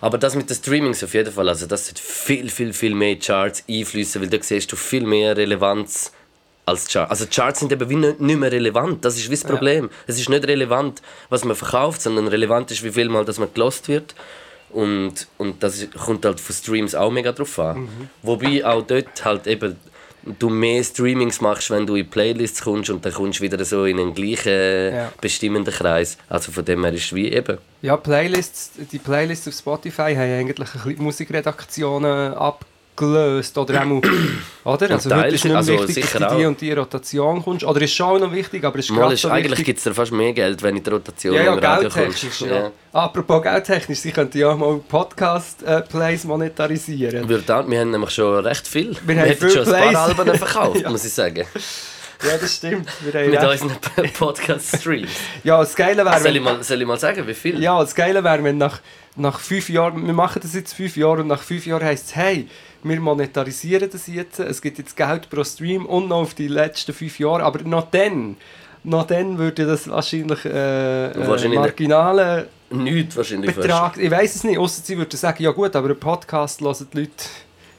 aber das mit den Streamings auf jeden Fall, also das wird viel, viel, viel mehr Charts einfließen, weil da siehst du viel mehr Relevanz als Charts. Also Charts sind eben wie nicht, nicht mehr relevant, das ist wie das Problem. Es ist nicht relevant, was man verkauft, sondern relevant ist, wie viel Mal dass man gelost wird. Und, und das kommt halt von Streams auch mega drauf an. Wobei auch dort halt eben du mehr Streamings machst, wenn du in Playlists kommst und dann kommst du wieder so in einen gleichen Ja. bestimmenden Kreis. Also von dem her ist es wie eben. Ja, Playlists, die Playlists auf Spotify haben eigentlich ein bisschen die abgelöst. Oder auch, oder? Also heute ist nicht also wichtig, dass du die und die Rotation kommst. Oder ist schon auch noch wichtig, aber es ist Mal gerade ist, so eigentlich gibt es da fast mehr Geld, wenn in der Rotation Ja, ja, im Radio kommst. geldtechnisch. Ja. Apropos geldtechnisch, sie könnten ja auch mal Podcast-Plays monetarisieren. Wir, wir haben nämlich schon recht viel. Wir haben hätten viel schon ein Plays. paar Alben verkauft, Ja. muss ich sagen. Ja, das stimmt. Wir haben Mit unseren Podcast-Streams. Ja, das Geile wäre, soll, ich mal, soll ich mal sagen, wie viel? ja, das Geile wäre, wenn nach, nach fünf Jahren, wir machen das jetzt fünf Jahre und nach fünf Jahren heisst es, hey, wir monetarisieren das jetzt, es gibt jetzt Geld pro Stream und noch auf die letzten fünf Jahre, aber noch dann, noch dann würde das wahrscheinlich, äh, äh, Wahrscheinlich nicht. marginalen Nichts wahrscheinlich. Betrag, ich weiß es nicht, außer sie würden sagen, ja gut, aber ein Podcast hören die Leute,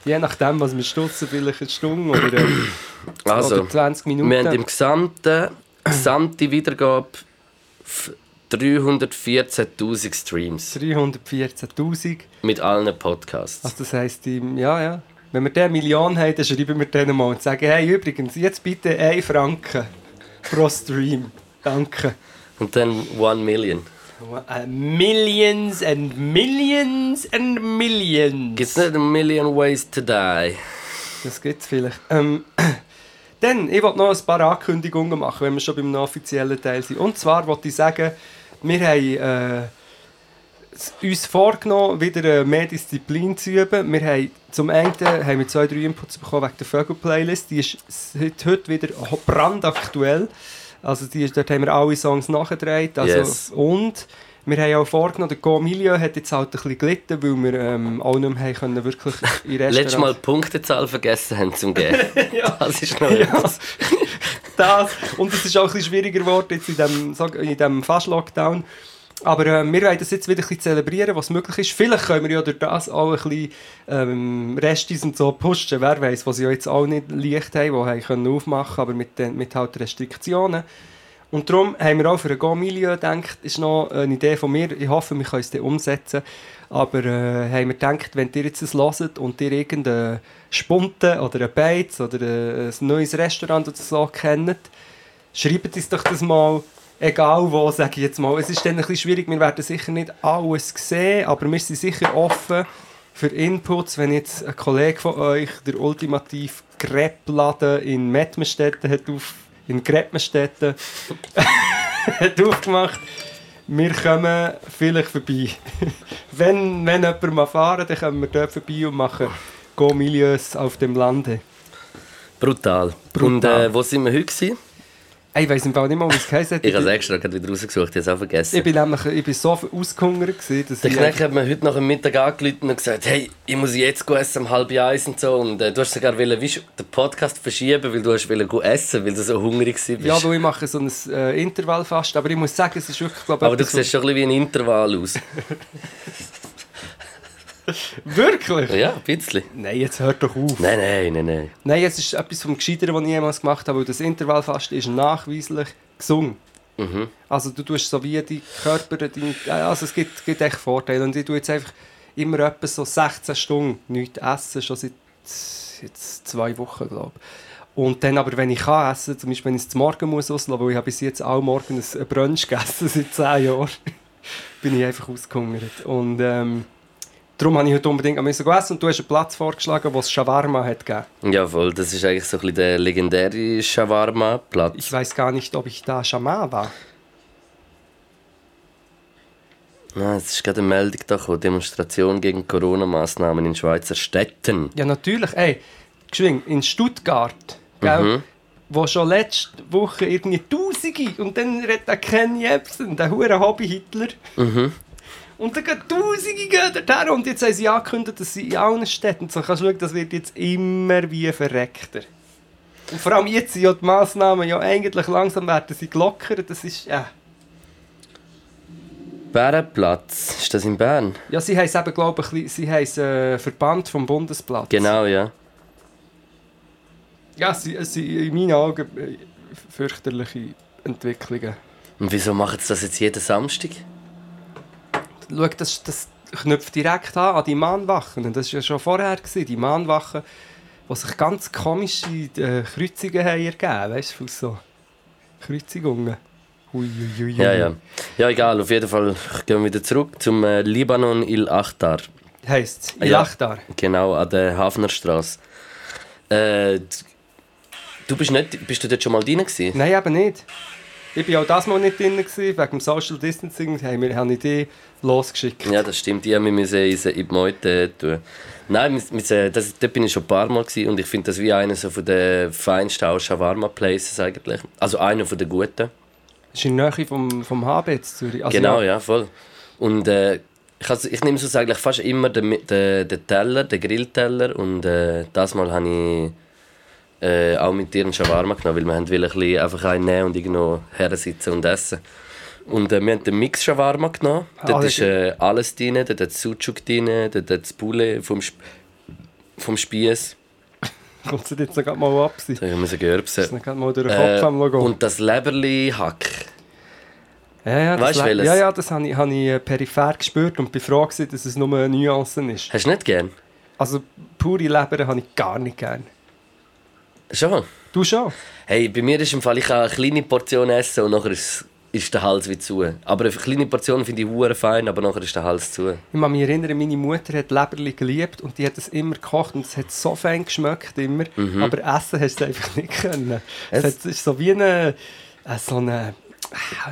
je nachdem, was wir stutzen, vielleicht eine Stunde oder, äh, Also, oder 20 Minuten. wir haben im gesamten, gesamte Wiedergabe 314'000 Streams 314'000, mit allen Podcasts. also das heisst, ja, ja, wenn wir diese Million haben, dann schreiben wir denen mal und sagen, hey, übrigens, jetzt bitte 1 Franken pro Stream, danke. Und dann 1 Million. Uh, millions and millions and millions. Gibt es nicht a million ways to die? Das gibt es vielleicht. Ähm, dann, ich wollte noch ein paar Ankündigungen machen, wenn wir schon beim offiziellen Teil sind. Und zwar wollte ich sagen, wir haben äh, uns vorgenommen, wieder äh, mehr Disziplin zu üben. Wir haben zum einen haben wir zwei, drei Inputs bekommen wegen der Vögel-Playlist. Die ist seit heute wieder brandaktuell. Also die, dort haben wir alle Songs nachgedreht. Also, Yes. Und wir haben auch vorgenommen, der Go Milieu hat jetzt halt ein bisschen gelitten, weil wir ähm, auch nicht mehr haben können, wirklich in Letztes Mal die Punktezahl vergessen haben zum Geben. Das ist noch Ja. etwas. Das. Und es ist auch ein bisschen schwieriger geworden jetzt in sag- in dem Fast-Lockdown. Aber äh, wir wollen das jetzt wieder ein bisschen zelebrieren, was möglich ist. Vielleicht können wir ja durch das auch ein bisschen ähm, Restis und so pushen. Wer weiß, was sie ja jetzt auch nicht leicht haben, die haben können aufmachen aber mit, den, mit halt Restriktionen. Und darum haben wir auch für ein Go-Milieu gedacht, ist noch eine Idee von mir. Ich hoffe, wir können es umsetzen. Aber äh, haben wir gedacht, wenn ihr jetzt das hört und ihr irgendeine Spunte oder ein Beiz oder ein, ein neues Restaurant oder so kennt, schreibt uns doch das mal, egal wo, sage ich jetzt mal. Es ist dann ein schwierig, wir werden sicher nicht alles sehen, aber wir sind sicher offen für Inputs, wenn jetzt ein Kollege von euch der ultimativ Crepe-Laden in Mettmerstetten hat auf in Greppmenstetten hat aufgemacht. Wir kommen vielleicht vorbei. wenn, wenn jemand mal fahren, dann kommen wir dort vorbei und machen Go-Milieus auf dem Lande. Brutal. Brutal. Und äh, wo sind wir heute? Gewesen? Ich weiss im Fall nicht mal, wie es geheißen hat. Ich habe es extra gerade wieder rausgesucht, ich habe es auch vergessen. Ich bin nämlich ich bin so ausgehungert, gewesen, dass Der ich... Knecht hat mir heute nach dem Mittag angerufen und gesagt, hey, ich muss jetzt gehen essen um halb eins und so. Und äh, du hast sogar wollen, wie, den Podcast verschieben, weil du hast wollen gehen essen, weil du so hungrig warst. Ja, weil ich mache so ein äh, Intervall fast, aber ich muss sagen, es ist wirklich, glaube Aber du siehst schon ein bisschen wie ein Intervall aus. Wirklich? ja, ein bisschen. Nein, jetzt hört doch auf. Nein, nein, nein, nein. Nein, es ist etwas vom Gescheiteren, was ich jemals gemacht habe, weil das Intervallfasten ist nachweislich gesungen. Mhm. Also du tust so wie die Körper, die, also es gibt, gibt echt Vorteile und ich tue jetzt einfach immer etwa so 16 Stunden nichts essen, schon seit jetzt zwei Wochen, glaube ich. Und dann aber, wenn ich kann essen, zum Beispiel wenn ich es zum Morgen muss auslassen, weil ich habe bis jetzt auch morgen ein ein Brunch gegessen, seit 10 Jahren, bin ich einfach ausgehungert. Und ähm, darum habe ich heute unbedingt am müssen gehen essen und du hast einen Platz vorgeschlagen, wo es Shawarma hat gegeben. Jawohl, das ist eigentlich so ein bisschen der legendäre Shawarma-Platz. Ich weiß gar nicht, ob ich da Shawarma war. Ah, es ist gerade eine Meldung da gekommen. Demonstration gegen Corona-Maßnahmen in Schweizer Städten. Ja, natürlich. Ey, geschwing, in Stuttgart, gell, Mhm. wo schon letzte Woche irgendwie Tausende und dann redet der Ken Jebsen, der hure Hobby-Hitler. Mhm. Und dann gehen Tausende gehen dorthin und jetzt haben sie angekündigt, dass sie in allen Städten, so kannst du schauen, das wird jetzt immer wie verreckter. Und vor allem jetzt sind ja die Massnahmen ja eigentlich langsam werden sie gelockert, das ist, ja... Bärenplatz, ist das in Bern? Ja, sie es eben, glaube ich, sie es äh, Verband vom Bundesplatz. Genau, ja. Ja, sind, es sind in meinen Augen äh, fürchterliche Entwicklungen. Und wieso machen sie das jetzt jeden Samstag? Schau, das, das knüpft direkt an an die Mahnwachen. Das war ja schon vorher. Gewesen, die Mahnwachen, die sich ganz komische äh, Kreuzungen haben ergeben Weißt du, so Kreuzigungen. Ui, ui, ui. Ja, ja. Ja, egal, auf jeden Fall gehen wir wieder zurück zum äh, Libanon Il Achtar. Heisst es? Ja. Ilachtar. Genau, an der Hafnerstraße. Äh, du bist nicht, bist du dort schon mal drin gewesen? Nein, eben nicht. Ich war auch das Mal nicht drin. Gewesen. Wegen dem Social Distancing haben wir, haben ich die losgeschickt. Ja, das stimmt. Die haben wir müssen in die Meute tun. Nein, wir, wir, das, dort bin ich schon ein paar Mal gewesen und ich finde das wie einer so von den feinsten auch Shawarma Places eigentlich. Also einer von den guten. Das ist in der Nähe vom, vom HB jetzt Zürich. Also genau, ja. ja, voll. Und äh, ich, has- ich nehme so eigentlich fast immer den, den, den Teller, den Grillteller und äh, das Mal habe ich äh, auch mit dir einen Shawarma genommen, weil wir haben ein bisschen einfach einen nehmen und irgendwo her sitzen und essen. Und äh, wir haben den Mix Shawarma genommen. Ah, Dort das ist äh, alles drin, dort hat Sucuk drin, dort hat das Poulet vom, Sp vom Spieß. Kommt es jetzt noch mal ab? Da haben wir am Logo. Äh, und das Leberli-Hack. Ja, ja, das, Weißt du welches? ja, ja, das habe ich, habe ich peripher gespürt und bin froh, gewesen, dass es nur Nuancen ist. Hast du nicht gern? Also pure Leber habe ich gar nicht gern. Schon? Du schon? Hey, bei mir ist im Fall, ich kann eine kleine Portion essen und nachher ist, ist der Hals wie zu. Aber eine kleine Portion finde ich hure fein, aber nachher ist der Hals zu. Ich kann mich erinnern, meine Mutter hat Leberli geliebt und die hat es immer gekocht und es hat so fein geschmeckt immer, aber essen hast du einfach nicht können. Es, Mhm. Es- es ist so wie eine, äh, so eine, äh,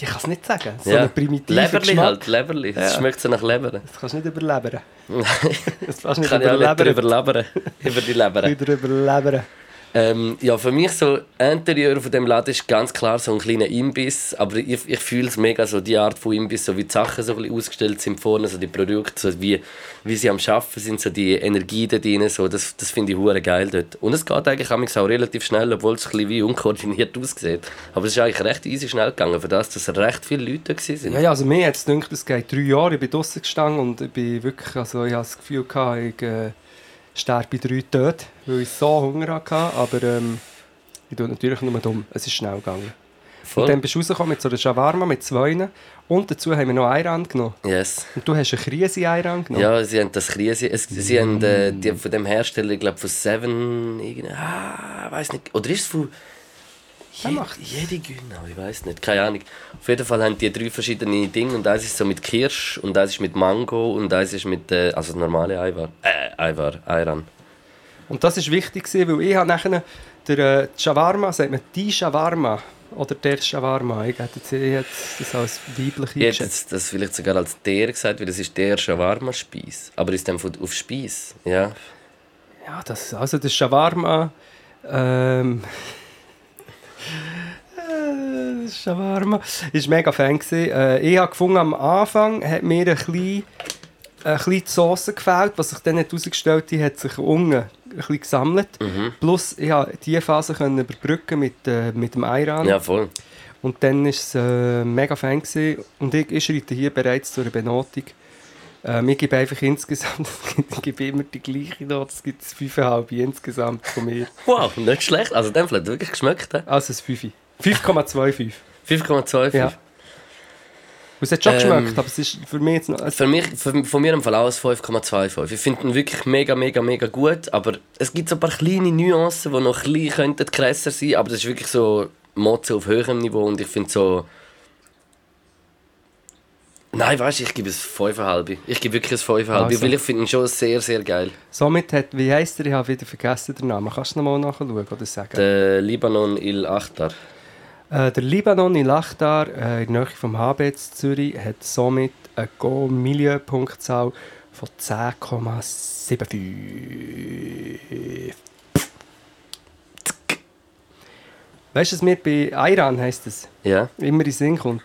ich kann es nicht sagen, so ja. eine primitive Leberli Geschmack. halt, Leberli. Es Ja. schmeckt so nach Leber. Das kannst du nicht überlebern. Das kannst du nicht Kann ich auch nicht überlebern. drüber labern. Über die Leber. Nicht drüber lebern. Ähm, ja, für mich so Interieur von dem Laden ist ganz klar so ein kleiner Imbiss, aber ich, ich fühle es mega so die Art von Imbiss, so wie die Sachen so ein ausgestellt sind vorne, so die Produkte, so wie, wie sie am Schaffen sind, so die Energie da drin, so das, das finde ich hure geil dort. Und es geht eigentlich auch relativ schnell, obwohl es ein bisschen wie unkoordiniert aussieht. Aber es ist eigentlich recht easy schnell gegangen, für das, dass recht viele Leute da waren. Ja, ja, also mir es gedacht, es geht drei Jahre, ich bin draußen gestanden und ich bin wirklich, also ich habe das Gefühl gehabt, ich äh, sterbe bei drei Toten, weil ich so Hunger hatte, aber ähm, ich tue natürlich nur dumm, es ist schnell gegangen. Voll. Und dann bist du rausgekommen mit so einer Shawarma mit zwei und dazu haben wir noch Ayran genommen. Yes. Und du hast eine Krise Ayran genommen. Ja, sie haben das Krise. Es, sie haben äh, die von dem Hersteller, ich glaube von Seven, irgendwie, ah, weiß nicht. Oder ist es von Je, macht jede Genau, ich weiß nicht, keine Ahnung. Auf jeden Fall haben die drei verschiedene Dinge und eins ist so mit Kirsch und eins ist mit Mango und eins ist mit äh, also normale Eiwar, äh, Eiwar, Ayran. Und das war wichtig, weil ich habe nachher der äh, Shawarma, sagt man die Shawarma oder der Shawarma, ich hätte jetzt- ich hätte das als weiblich Ich hätte jetzt das vielleicht sogar als der gesagt, weil das ist der Shawarma-Speis. Aber ist dann von- auf Speis, ja. Ja, das, also der Shawarma. Ähm, äh, das Shawarma. Ich war mega Fan. Äh, ich habe gefunden, am Anfang hat mir ein bisschen, ein bisschen die Sauce gefällt. Was sich dann herausgestellt hat, hat sich unten ein bisschen gesammelt. Mhm. Plus, ich konnte diese Phase können überbrücken mit, äh, mit dem Ayran. Ja, voll. Und dann war es äh, mega Fan. Gewesen. Und ich, ich schreite hier bereits zur Benotung. Ähm, ich gebe einfach insgesamt, ich gebe immer die gleiche Note, es gibt 5,5 insgesamt von mir. Wow, nicht schlecht. Also, dem es wirklich geschmeckt. hä? Also ein 5. 5,25. 5,25. Ja. Und es hat schon Ähm, geschmeckt, aber es ist für mich jetzt noch... Es, Für mich, für, von mir im Fall auch ein 5,25. Ich finde ihn wirklich mega, mega, mega gut, aber es gibt so ein paar kleine Nuancen, die noch ein bisschen könnten krasser sein aber das ist wirklich so Motze auf höherem Niveau und ich finde so... Nein, weißt du, ich gebe es 5,5. Ich gebe wirklich ein 5,5, Also. weil ich finde ihn schon sehr, sehr geil. somit hat, wie heisst er? Ich habe wieder vergessen den Namen. Kannst du noch mal nachschauen oder sagen? Der Libanon Il Achtar. Äh, der Libanon in Lachtar, äh, in der Nähe vom HB in Zürich, hat somit eine Go-Milieu-Punktzahl von 10,75. Weißt du, was mir bei Ayran heisst es? Ja. immer in Sinn kommt.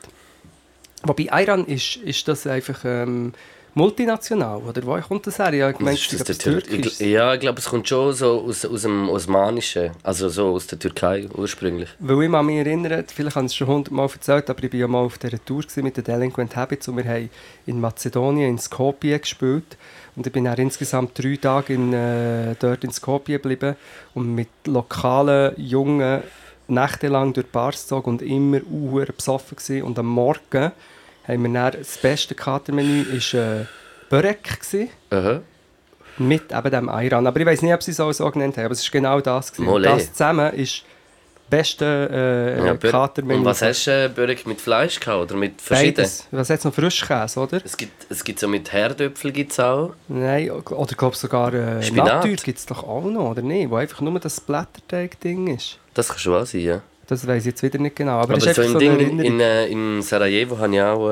Wobei Ayran ist, ist das einfach ähm, multinational, oder woher kommt das her? Ja, ich meine, Ist das der Tür ich, ja, ich glaube, es kommt schon so aus, aus dem Osmanischen, also so aus der Türkei ursprünglich. Weil ich mich mich erinnere, vielleicht habe ich es schon hundertmal erzählt, aber ich war ja mal auf dieser Tour mit den Delinquent Habits und wir haben in Mazedonien, in Skopje gespielt. Und ich bin dann insgesamt drei Tage in, äh, dort in Skopje geblieben und mit lokalen Jungen nächtelang durch die Bars gezogen und immer uhr besoffen gewesen. Und am Morgen haben wir dann, das beste Katermenü war äh, Börek gewesen, Aha. mit eben dem Ayran. Aber ich weiß nicht, ob sie es auch so genannt haben, aber es war genau das. Gewesen. Mole. das zusammen ist das beste äh, Ja, Katermenü. Und was hast du, äh, Börek mit Fleisch gehabt oder mit verschiedenen? Was hat es noch? Frischkäse, oder? Es gibt, es gibt so mit Herdöpfel gibt's auch. Nein, oder ich glaube sogar äh, Spinat? Natur gibt es doch auch noch, oder nicht? Wo einfach nur das Blätterteig-Ding ist. Das kann schon sein, ja. Das weiß ich jetzt wieder nicht genau. Aber, Aber, so im so Ding in, in, äh, in Sarajevo habe ich auch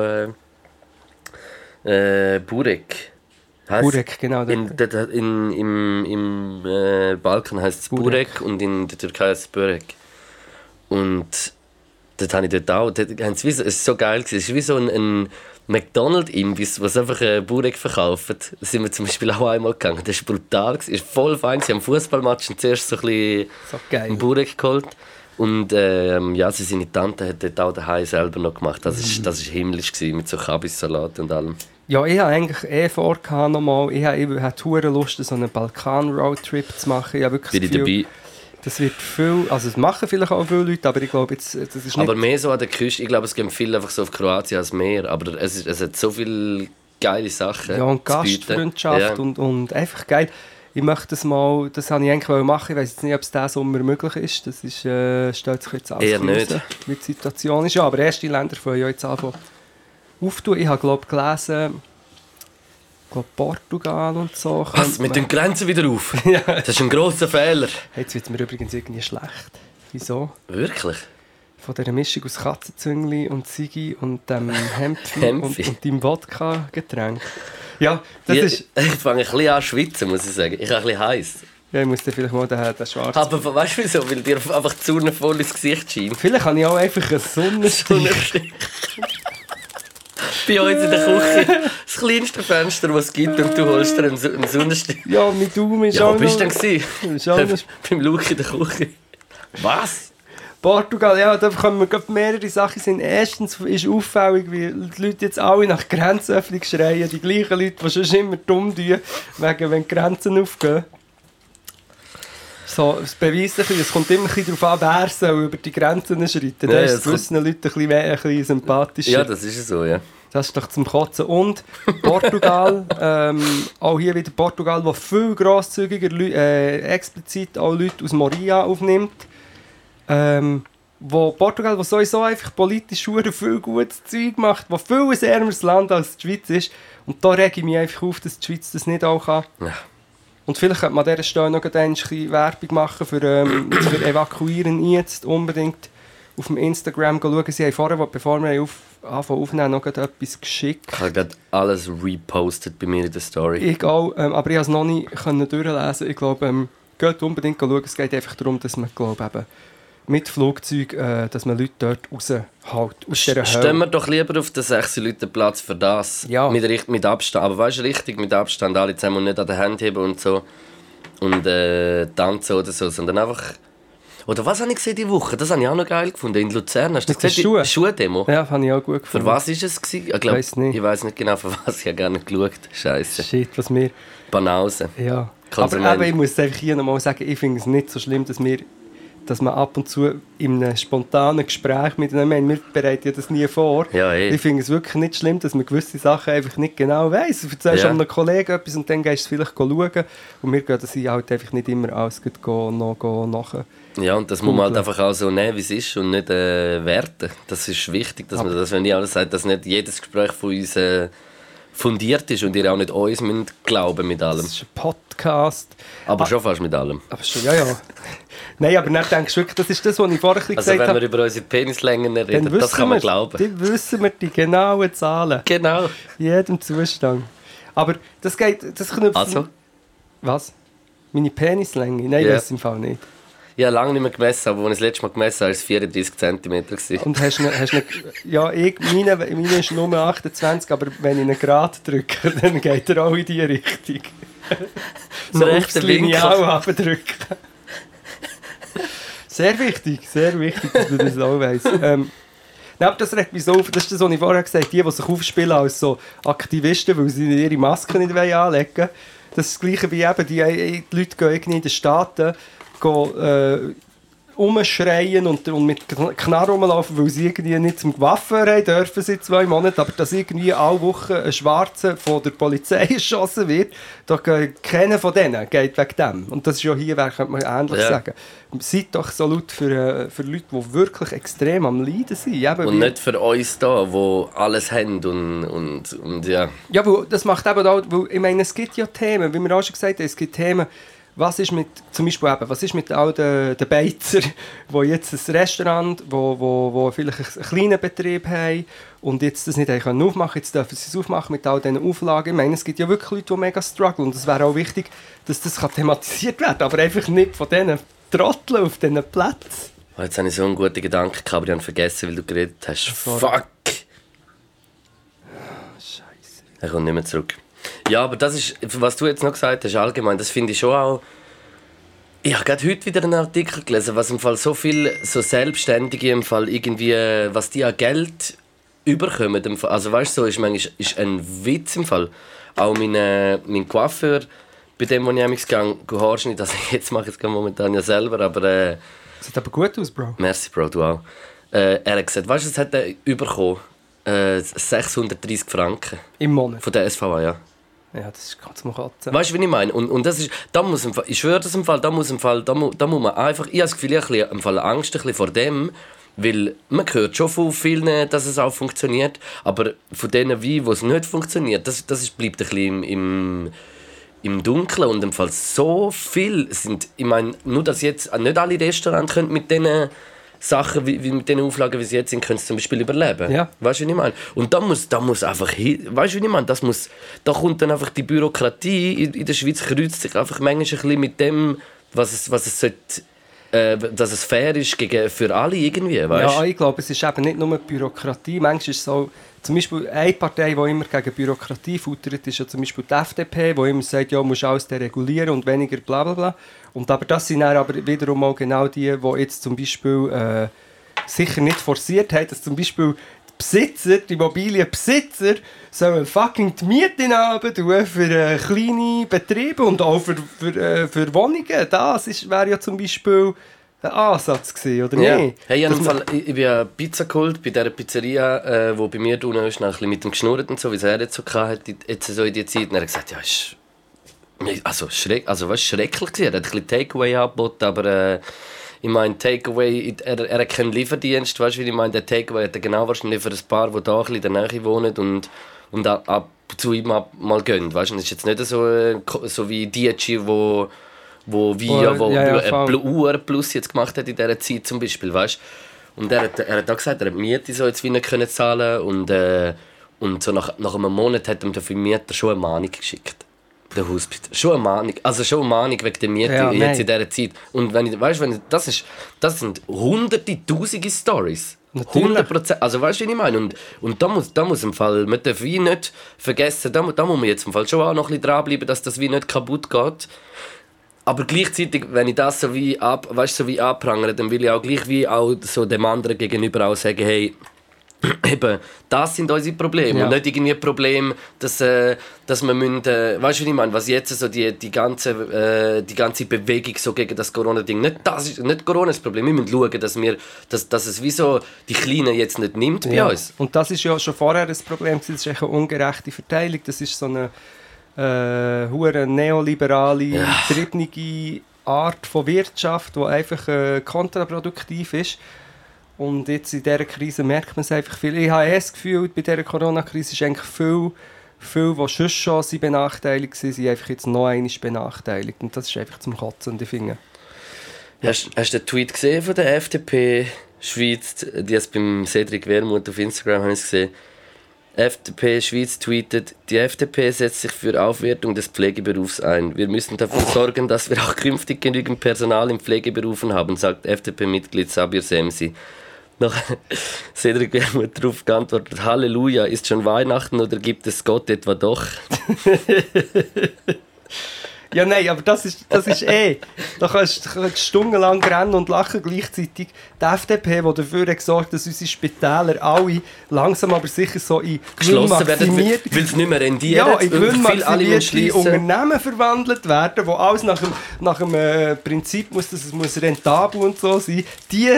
äh, äh, Burek. Heisst- Burek, genau. In, in, Im im äh, Balkan heißt es Burek. Burek und in der Türkei heißt es Börek. Und dort habe ich dort auch. Dort es ist so geil. Es ist wie so ein, ein McDonald's-Imbiss, was einfach äh, Burek verkauft. Da sind wir zum Beispiel auch einmal gegangen. Das war brutal. Es ist voll fein. Sie haben Fußballmatch und zuerst so ein bisschen So Burek geholt. Und ähm, ja, sie, seine Tante hat dort auch daheim selber noch gemacht. Das ist, das ist himmlisch gewesen, mit so Kabissalat und allem. Ja, ich habe eigentlich eh vor, gehabt noch mal, ich habe, hatte Lust, so einen Balkan-Roadtrip zu machen. Ich habe wirklich Bin das ich Gefühl, dabei. das wird viel, also das machen vielleicht auch viele Leute, aber ich glaube jetzt, das ist nicht... Aber mehr so an der Küste. Ich glaube, es gibt viel einfach so auf Kroatien als Meer. Aber es, ist, es hat so viele geile Sachen. Ja, und. Gastfreundschaft Ja. und, und einfach geil. Ich möchte das mal, das habe ich eigentlich machen. Ich weiß jetzt nicht, ob es diesen Sommer möglich ist. Das ist, äh, stellt sich jetzt raus, wie die Situation ist. Ja, aber erste Länder fangen ja jetzt anfangen auftun. Ich habe, glaube gelesen, ich glaube Portugal und so. Was? Mit den Grenzen wieder auf? ja. Das ist ein grosser Fehler. Jetzt wird es mir übrigens irgendwie schlecht. Wieso? Wirklich? Von dieser Mischung aus Katzenzüngli und Ziggy und dem Hempfi und, Hempfi. und deinem Wodka-Getränk. Ja, das ich, ist... ich fange ein bisschen an zu schwitzen, muss ich sagen. Ich habe ein bisschen heiß. Ja, ich muss dir vielleicht mal den, den schwarzen... Aber weißt du wieso? Weil dir einfach die Sonne voll ins Gesicht scheint. Vielleicht habe ich auch einfach einen Sonnenstich. Bei uns in der Küche das kleinste Fenster, das es gibt, und du holst dir einen, Sonnenstich. Ja, mein Daumen ist Ja, auch wo bist du denn? gewesen? Beim Luke in der Küche. Was? Portugal, ja, da kommen wir gerade mehrere Sachen sind. Erstens ist auffällig, wie die Leute jetzt alle nach Grenzöffnung schreien. Die gleichen Leute, die schon immer dumm tun, wegen wenn die Grenzen aufgehen. So, es beweist ein bisschen, es kommt immer ein bisschen darauf an, wer soll über die Grenzen schreiten. Da Ja, ist ja, es es kommt- gewissen Leuten ein bisschen, mehr- ein bisschen sympathischer. Ja, das ist so, ja. Das ist doch zum Kotzen. Und Portugal, ähm, auch hier wieder Portugal, wo viel grosszügiger äh, explizit auch Leute aus Moria aufnimmt. Ähm, wo Portugal, wo sowieso einfach politisch viel gutes Zeug macht, wo viel ein ärmeres Land als die Schweiz ist. Und da rege ich mich einfach auf, dass die Schweiz das nicht auch kann. Ja. Und vielleicht könnte man an dieser Stelle noch ein bisschen Werbung machen für, ähm, für Evakuieren jetzt unbedingt auf dem Instagram schauen. Sie haben vorher, bevor wir auf, anfangen aufnehmen, noch etwas geschickt. Ich habe gerade alles repostet bei mir in der Story. Ich auch, ähm, aber ich konnte es noch nicht durchlesen. Ich glaube, ähm, geht unbedingt schauen. Es geht einfach darum, dass man, glaube eben mit Flugzeug, äh, dass man Leute dort raushält, aus dieser Stehen Hölle. wir doch lieber auf den 6 Leute Platz für das. Ja. Mit, mit Abstand. Aber weißt du, richtig mit Abstand, alle zusammen und nicht an der Hand heben und so. Und äh, tanzen oder so, sondern einfach. Oder was habe ich gesehen diese Woche? Das habe ich auch noch geil gefunden. In Luzern. Hast du den gesehen? Die Schuhdemo. Ja, fand ich auch gut Für gefunden. was ist es? Gewesen? Ich, glaub, Weiss nicht. ich weiß nicht genau, für was. Ich habe gar nicht geschaut. Scheiße. Shit, was wir... Banause. Ja. Aber Konsument. eben, ich muss einfach hier nochmal sagen, ich finde es nicht so schlimm, dass wir dass man ab und zu in einem spontanen Gespräch miteinander, wir bereiten ja das nie vor. Ja, eh. Ich finde es wirklich nicht schlimm, dass man gewisse Sachen einfach nicht genau weiss. Du erzählst Ja. einem Kollegen etwas und dann gehst du es vielleicht schauen. Und wir gehen das halt einfach nicht immer alles gut go- noch go nachher. Ja, und das muss man halt einfach auch so nehmen, wie es ist und nicht äh, werten. Das ist wichtig, dass man das, wenn ich alles sage, dass nicht jedes Gespräch von uns äh, fundiert ist und ihr auch nicht uns müsst glauben mit allem. Das ist ein Podcast. Aber Ah. schon fast mit allem. Aber schon, ja, ja. Nein, aber dann denkst du wirklich, das ist das, was ich vorher Also gesagt wenn wir habe. über unsere Penislängen reden, das kann man wir, glauben. Dann wissen wir die genauen Zahlen. Genau. Jedem Zustand. Aber das geht, das knüpft... Also, Was? Meine Penislänge? Nein, Ja. das im Fall nicht. Ich habe lange nicht mehr gemessen, aber als ich das letzte Mal gemessen habe, war es 34 cm. Und hast du, hast du, ja, ich, meine, meine ist nur 28, aber wenn ich einen Grad drücke, dann geht er auch in die Richtung. so aufs. Lineal abdrücken. Sehr wichtig, sehr wichtig, dass du das auch weißt. Ähm, nein, das regt mich so auf, das ist das, was ich vorher gesagt habe, die, die sich aufspielen als so Aktivisten, weil sie ihre Masken nicht anlegen wollen. Das ist das Gleiche wie eben, die, die Leute gehen irgendwie in den Staaten, gehen, äh, rumschreien und, und mit Kn- Knarren rumlaufen, weil sie irgendwie nicht zum Waffen haben dürfen seit zwei Monaten, aber dass irgendwie alle Wochen ein Schwarzer von der Polizei erschossen wird, da keiner von denen geht wegen dem. Und das ist ja hier, könnte man ähnlich Ja. sagen. Seid doch so laut für, äh, für Leute, die wirklich extrem am Leiden sind. Eben Und nicht für uns da, wo alles haben und, und, und ja. Ja, weil das macht eben auch, weil ich meine, es gibt ja Themen, wie wir auch schon gesagt haben, es gibt Themen, was ist mit, zum Beispiel eben, was ist mit all den, den Beizer, die jetzt ein Restaurant, wo, wo, wo vielleicht einen kleinen Betrieb haben und jetzt das nicht können aufmachen jetzt dürfen sie es aufmachen mit all diesen Auflagen. Ich meine, es gibt ja wirklich Leute, die mega strugglen und es wäre auch wichtig, dass das thematisiert kann, aber einfach nicht von diesen Trotteln auf diesen Plätzen. Oh, Jetzt habe ich so einen guten Gedanken aber ich habe vergessen, weil du geredet hast. Sorry. Fuck! Scheiße. Er kommt nicht mehr zurück. Ja, aber das ist, was du jetzt noch gesagt hast, allgemein, das finde ich schon auch. Ich habe gerade heute wieder einen Artikel gelesen, was im Fall so viel so Selbstständige im Fall irgendwie, was die an Geld überkommen. Also weißt du, so ist manchmal ist ein Witz im Fall. Auch mein, äh, mein Coiffeur, bei dem, wo ich amigs gehe, Haarschnitt, also jetzt mache ich es momentan ja selber, aber äh, Sieht aber gut aus, Bro. Merci, Bro, du auch. Äh, er hat gesagt, weißt du, was hat er bekommen? Äh, 630 Franken Im Monat. von der SVA, ja. Ja, das ist ganz mal kotzen. Weißt du, wie ich meine? Und, und das ist, da muss im Fall, ich schwöre das im Fall, da muss im Fall, da, mu, da muss man einfach, ich habe das Gefühl, ich habe im Fall Angst vor dem, weil man hört schon von vielen, dass es auch funktioniert, aber von denen wie, wo es nicht funktioniert, das, das ist, bleibt ein bisschen im, im, im Dunkeln und im Fall so viel sind, ich meine, nur dass jetzt nicht alle Restaurants können mit diesen Sachen, wie, wie mit den Auflagen, wie sie jetzt sind, können sie zum Beispiel überleben. Ja. Weißt du, wie ich meine? Und da muss, da muss einfach hin, weißt du, wie ich meine? Das muss, da kommt dann einfach die Bürokratie in, in der Schweiz kreuzt sich einfach manchmal ein bisschen mit dem, was es, was es sollte, äh, dass es fair ist gegen, für alle irgendwie, weißt Ja, ich glaube, es ist eben nicht nur Bürokratie. Manchmal ist es so, zum Beispiel eine Partei, die immer gegen Bürokratie futtert, ist ja zum Beispiel die FDP, die immer sagt, ja, musst alles deregulieren und weniger bla bla bla. Und aber das sind dann aber wiederum auch genau die, die jetzt zum Beispiel äh, sicher nicht forciert haben, dass zum Beispiel die Besitzer, die Immobilienbesitzer, sollen fucking die Miete tun für äh, kleine Betriebe und auch für, für, äh, für Wohnungen. Das wäre ja zum Beispiel ein Ansatz gewesen, oder Ja. nicht? Hey, ich, Fall, ich, ich bin ja Pizza geholt bei dieser Pizzeria, äh, wo bei mir unten ist, noch ein bisschen mit dem geschnurrt und so, wie es er jetzt so hatte, jetzt so in die Zeit. Und er hat gesagt, ja, ist also, schreck, also was schrecklich gewesen. Er hat ein bisschen Takeaway angeboten, aber äh, ich meine, Takeaway, er, er hat keinen Lieferdienst, weißt du, wie ich meine, der Takeaway hat er genau wahrscheinlich für ein paar, die da ein bisschen in der Nähe wohnen und, und ab, zu ihm ab, mal gönnt, weißt du, das ist jetzt nicht so, äh, so wie DG, wo wo Via, Wo- ja, ja, Blu- UR Plus jetzt gemacht hat in dieser Zeit zum Beispiel, weißt Und er hat, er hat auch gesagt, er hat Miete so jetzt wie nicht können zahlen und, äh, und so nach, nach einem Monat hat ihm der Vermieter schon eine Mahnung geschickt. Der Hausbesitzer. Schon eine Mahnung. Also schon eine Mahnung wegen der Miete Ja, jetzt in dieser Zeit. Und wenn ich, weißt, wenn ich, das, ist, das sind hunderte, tausende Stories. Natürlich. 100 Prozent. Also weißt du, was ich meine? Und, und da, muss, da muss im Fall, man darf wie nicht vergessen, da, da muss man jetzt im Fall schon auch noch ein bisschen dranbleiben, dass das wie nicht kaputt geht. Aber gleichzeitig, wenn ich das so wie, ab, weißt, so wie anprangere, dann will ich auch gleich wie auch so dem anderen gegenüber auch sagen, hey, eben, das sind unsere Probleme. Ja. Und nicht irgendwie ein Problem, dass, äh, dass wir müssen, äh, weißt du, was ich meine? Was jetzt so die, die, ganze, äh, die ganze Bewegung so gegen das Corona-Ding, nicht, das ist nicht Corona das Problem. Wir müssen schauen, dass, wir, dass, dass es wie so die Kleinen jetzt nicht nimmt bei Ja. uns. Und das ist ja schon vorher ein Problem, das ist eine ungerechte Verteilung. Das ist so eine äh, hure neoliberale, getriebene Art von Wirtschaft, die einfach äh, kontraproduktiv ist. Und jetzt in dieser Krise merkt man es einfach viel. Ich habe eh das Gefühl, bei dieser Corona-Krise ist eigentlich viel, viel, die schon schon benachteiligt waren, sind einfach jetzt noch einmal benachteiligt. Und das ist einfach zum Kotzen, ich finde. Hast, hast du den Tweet gesehen von der FDP Schweiz? Die es beim Cedric Wermuth auf Instagram gesehen. FDP Schweiz tweetet, die FDP setzt sich für Aufwertung des Pflegeberufs ein. Wir müssen dafür sorgen, dass wir auch künftig genügend Personal in Pflegeberufen haben, sagt FDP-Mitglied Sabir Semsi. Noch Cedric Wermuth darauf geantwortet, Halleluja, ist schon Weihnachten oder gibt es Gott etwa doch? Ja, nein, aber das ist, das ist eh. Da kannst du stundenlang rennen und lachen gleichzeitig. Die FDP, die dafür hat gesorgt dass unsere Spitäler alle langsam aber sicher so in Geschlossen werden, weil es nicht mehr rendiert. ja, in weil viele alle gewinnmaximierte schliessen. Unternehmen verwandelt werden, wo alles nach dem, nach dem äh, Prinzip muss, dass es muss rentabel und so sein. Die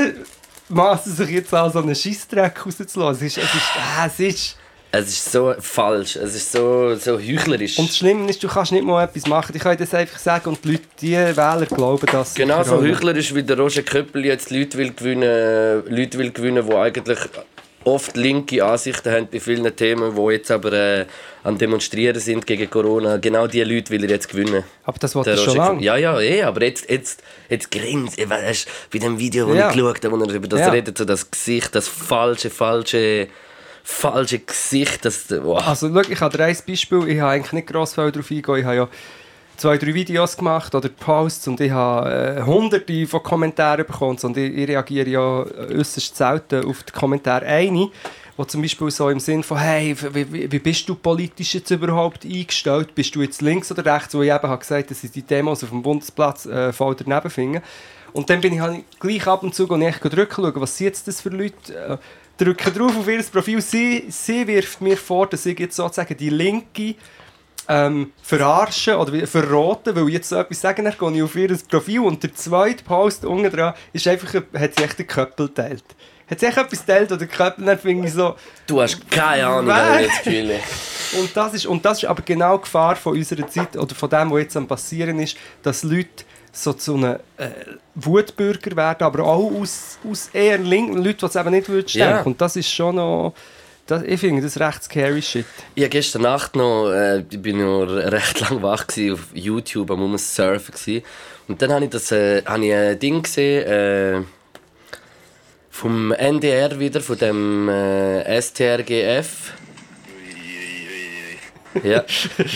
maßen sich jetzt an so einen Scheissdreck rauszulassen. Es ist, es ist, äh, es ist Es ist so falsch, es ist so, so heuchlerisch. und das Schlimme ist, du kannst nicht mal etwas machen. Ich kann dir das einfach sagen und die Leute, die Wähler glauben das. Genau so heuchlerisch wie der Roger Köppel jetzt Leute will gewinnen, Leute will gewinnen, die eigentlich oft linke Ansichten haben bei vielen Themen, die jetzt aber äh, am Demonstrieren sind gegen Corona. Genau diese Leute will er jetzt gewinnen. Aber das wollte ich schon lange. Ja, ja, eh, aber jetzt, jetzt, jetzt grinst er. Weißt, bei dem Video, wo Ja. ich geschaut habe, wo er über das Ja. redet, so das Gesicht, das falsche, falsche, falsche Gesicht. Das, wow. Also, schau, ich habe dir ein Beispiel. Ich habe eigentlich nicht gross viel darauf eingehen. Ich habe ja zwei, drei Videos gemacht oder Posts und ich habe äh, hunderte von Kommentaren bekommen. Und ich, ich reagiere ja äußerst selten auf die Kommentare. Eine, wo zum Beispiel so im Sinn von «Hey, wie, wie, bist du politisch jetzt überhaupt eingestellt? Bist du jetzt links oder rechts?» Wo ich eben habe gesagt dass ich die Demos auf dem Bundesplatz äh, voll daneben finde. Und dann bin ich halt gleich ab und zu und ich schauen, was sind jetzt das für Leute? Äh, drücke drauf auf ihr Profil. Sie, sie wirft mir vor, dass ich jetzt sozusagen die Linke ähm, verarschen oder verraten, weil ich jetzt so etwas sagen, dann gehe ich auf ihr Profil und der zweite Post unten dran ist einfach, ein- hat sie echt den Köppel geteilt. Hat sie echt etwas geteilt oder Köppel, dann finde ich so... Du hast keine Ahnung, Was? habe ich das Gefühl. Und das, ist, und das ist aber genau die Gefahr von unserer Zeit oder von dem, was jetzt am passieren ist, dass Leute so zu einem äh, Wutbürger werden, aber auch aus, aus eher linken Leuten, die es eben nicht Ja. denken. Und das ist schon noch... Das, ich finde das recht scary shit. Ich war gestern Nacht noch, äh, ich bin noch recht lang wach gewesen, auf YouTube am um Surfen gewesen. und dann habe ich das, äh, habe ich ein Ding gesehen, äh, vom NDR wieder, von dem äh, STRGF. Ja,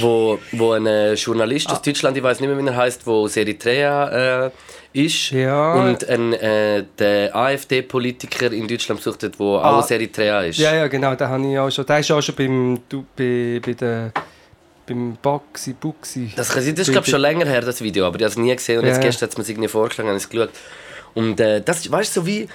wo, wo ein äh, Journalist aus Deutschland, ich weiß nicht mehr, wie er heißt, wo aus Eritrea äh, ist Ja. und ein äh, der AfD-Politiker in Deutschland besucht hat, der auch Ah. aus Eritrea ist. Ja, ja, genau, den habe ich auch schon. Der ist auch schon beim, du, bei, bei der, beim Boxi, Buxi. Das, das ist glaube schon länger her, das Video, aber ich habe es nie gesehen und Ja, jetzt gestern hat es mir irgendwie vorgeschlagen, habe ich es geschaut. Und äh, das weißt du, so wie...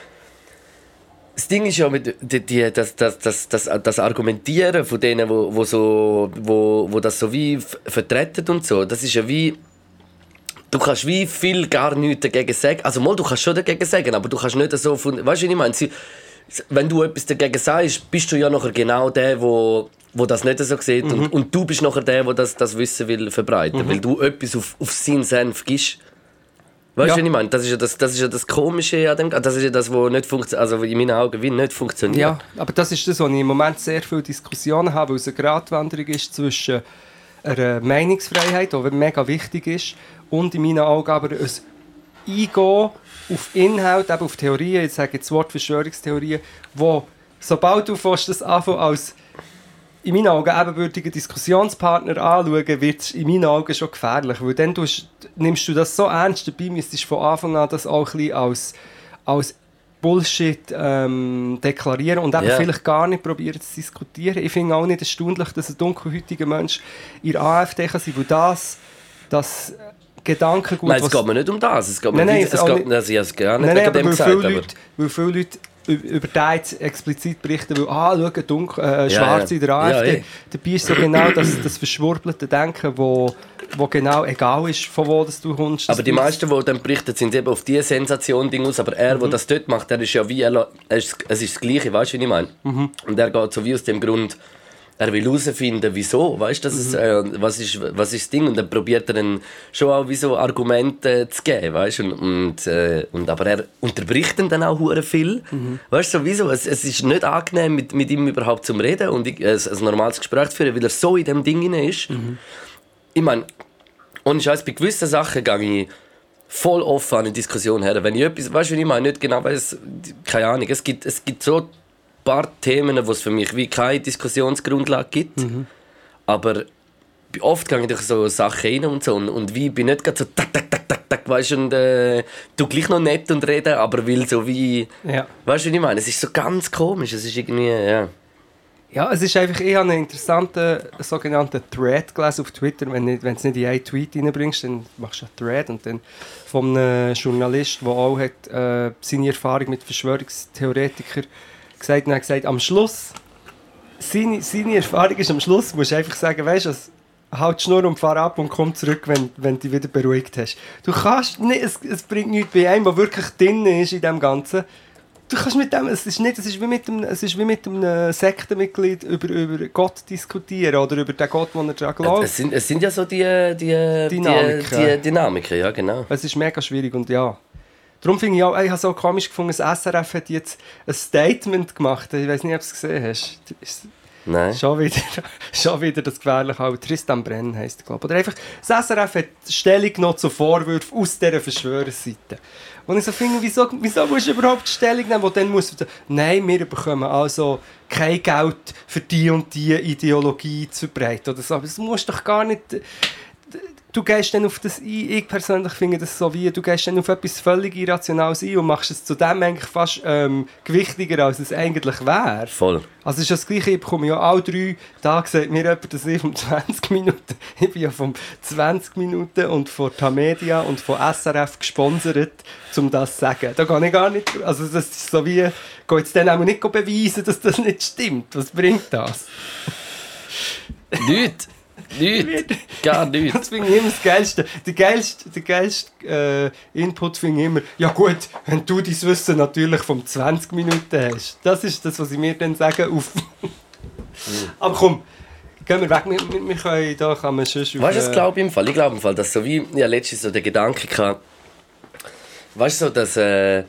Das Ding ist ja, mit, die, die, das, das, das, das, das Argumentieren von denen, wo, wo, so, wo, wo das so wie vertreten und so, das ist ja wie... Du kannst wie viel gar nichts dagegen sagen. Also mal, du kannst schon dagegen sagen, aber du kannst nicht so von... Weißt du, ich meine? Sie, wenn du etwas dagegen sagst, bist du ja nachher genau der, wo, wo das nicht so sieht. Mhm. Und, und du bist nachher der, der das, das Wissen will verbreiten Weil du etwas auf, auf seinen Senf gibst. Weißt Ja. du, was ich meine? Das ist ja das, das, ist ja das Komische an dem. Das ist ja das, was nicht funktioniert. Also in meinen Augen wie nicht funktioniert. Ja, aber das ist das, wo ich im Moment sehr viele Diskussionen habe, weil es eine Gratwanderung ist zwischen einer Meinungsfreiheit, die mega wichtig ist, und in meinen Augen aber ein Eingehen auf Inhalt, eben auf Theorien, jetzt sage ich das Wort Verschwörungstheorien, wo, sobald du fast das anfängst als in meinen Augen ebenbürtigen Diskussionspartner anschauen, wird es in meinen Augen schon gefährlich, weil dann tust, nimmst du das so ernst, dabei müsstest du von Anfang an das auch ein bisschen als, als Bullshit ähm, deklarieren und eben Ja. vielleicht gar nicht probieren zu diskutieren. Ich finde auch nicht erstaunlich, dass ein dunkelhäutiger Mensch in der AfD kann sein, weil das, das Gedankengut, Nein, es geht mir nicht um das. Es geht mir Nein, nein, nicht, es es geht, nicht- also ich habe es gar nicht Nein, nein, wegen dem gesagt. viele, Aber, Leute, weil viele Leute über den jetzt explizit berichten, weil, ah, schau, dunkel, äh, Ja, Schwarze ja. in der Ja, AfD. eh. Dabei ist so genau das, das verschwurbelte Denken, wo, wo genau egal ist, von wo das du kommst. aber die meisten, die dann berichten, sind eben auf diese Sensation Ding aus. Aber er, der das dort macht, der ist ja wie, er, es ist das Gleiche, weißt du, wie ich meine? Und er geht so wie aus dem Grund, er will herausfinden, wieso, weißt du, das ist, äh, was, ist, was ist das Ding? Und dann probiert er dann schon auch wie so Argumente zu geben, weißt? Und, und, äh, und, aber er unterbricht ihn dann auch hure viel, weißt du, sowieso. Es, es ist nicht angenehm, mit, mit ihm überhaupt zu reden und ich, ein, ein normales Gespräch zu führen, weil er so in dem Ding ist. Ich meine, ohne Scheiß, bei gewissen Sachen gehe ich voll offen an eine Diskussion her. Wenn ich etwas, weißt du, ich meine, nicht genau weiß, keine Ahnung. Es gibt, es gibt so paar Themen, wo es für mich wie keine Diskussionsgrundlage gibt. Aber bei- oft gehe ich durch so Sachen rein und so und, und wie bin nicht gerade so tak, tak, tak, tak, tak, weißt und äh, du gleich noch nett und reden, aber will so wie, Ja. weißt du, wie ich meine? Es ist so ganz komisch, es ist irgendwie, ja. Ja, es ist einfach, ich habe einen interessanten sogenannten Thread gelesen auf Twitter. Wenn du es nicht in einen Tweet reinbringst, dann machst du einen Thread. Und dann von einem Journalist, der auch hat, äh, seine Erfahrung mit Verschwörungstheoretikern gesagt und hat gesagt, am Schluss, seine, seine Erfahrung ist am Schluss, musst du einfach sagen, weißt du, halt die Schnur und fahr ab und komm zurück, wenn, wenn du dich wieder beruhigt hast. Du kannst nicht, es, es bringt nichts bei einem, der wirklich drin ist in dem Ganzen. Du kannst mit dem, es ist nicht, es ist wie mit einem, es ist wie mit einem Sektenmitglied über, über Gott diskutieren oder über den Gott, den er daran glaubt. Es sind, es sind ja so die, die, Dynamiken. die, die Dynamiken, ja genau. Es ist mega schwierig und ja. Darum finde ich auch, ich habe so komisch gefunden, das SRF hat jetzt ein Statement gemacht. Ich weiß nicht, ob du es gesehen hast. Ist Nein. Schon wieder, schon wieder das gefährliche auch. Tristan Brenn heisst er, glaube ich. Oder einfach, das SRF hat Stellung genommen zu Vorwürfen aus dieser Verschwörerseite. Und ich so finde, wieso, wieso musst du überhaupt Stellung nehmen, wo dann musst du, nein, wir bekommen also kein Geld für die und die Ideologie zu verbreiten oder so. Aber das musst doch gar nicht... Du gehst dann auf das ein, ich persönlich finde das so wie, du gehst dann auf etwas völlig Irrationales ein und machst es zu dem eigentlich fast ähm, gewichtiger, als es eigentlich wäre. Voll. Also es ist das Gleiche, ich bekomme ja alle drei Tage, sagt mir jemand, dass ich von 20 Minuten, ich bin ja von 20 Minuten und von Tamedia und von SRF gesponsert, um das zu sagen. Da kann ich gar nicht, also das ist so wie, gehe jetzt dann auch nicht beweisen, dass das nicht stimmt. Was bringt das? Nichts. Nichts. Gar nichts. Das finde ich immer das Geilste. Der geilste, der geilste äh, Input finde ich immer, ja gut, wenn du dein Wissen natürlich von 20 Minuten hast. Das ist das, was ich mir dann sage. Auf. Aber komm, gehen wir weg. Wir, wir, wir können, da kann man schon Weißt du, was glaube ich im Fall? Ich glaube im Fall, dass so wie, ja, letztens so der Gedanke hatte, weißt du, so, dass, äh,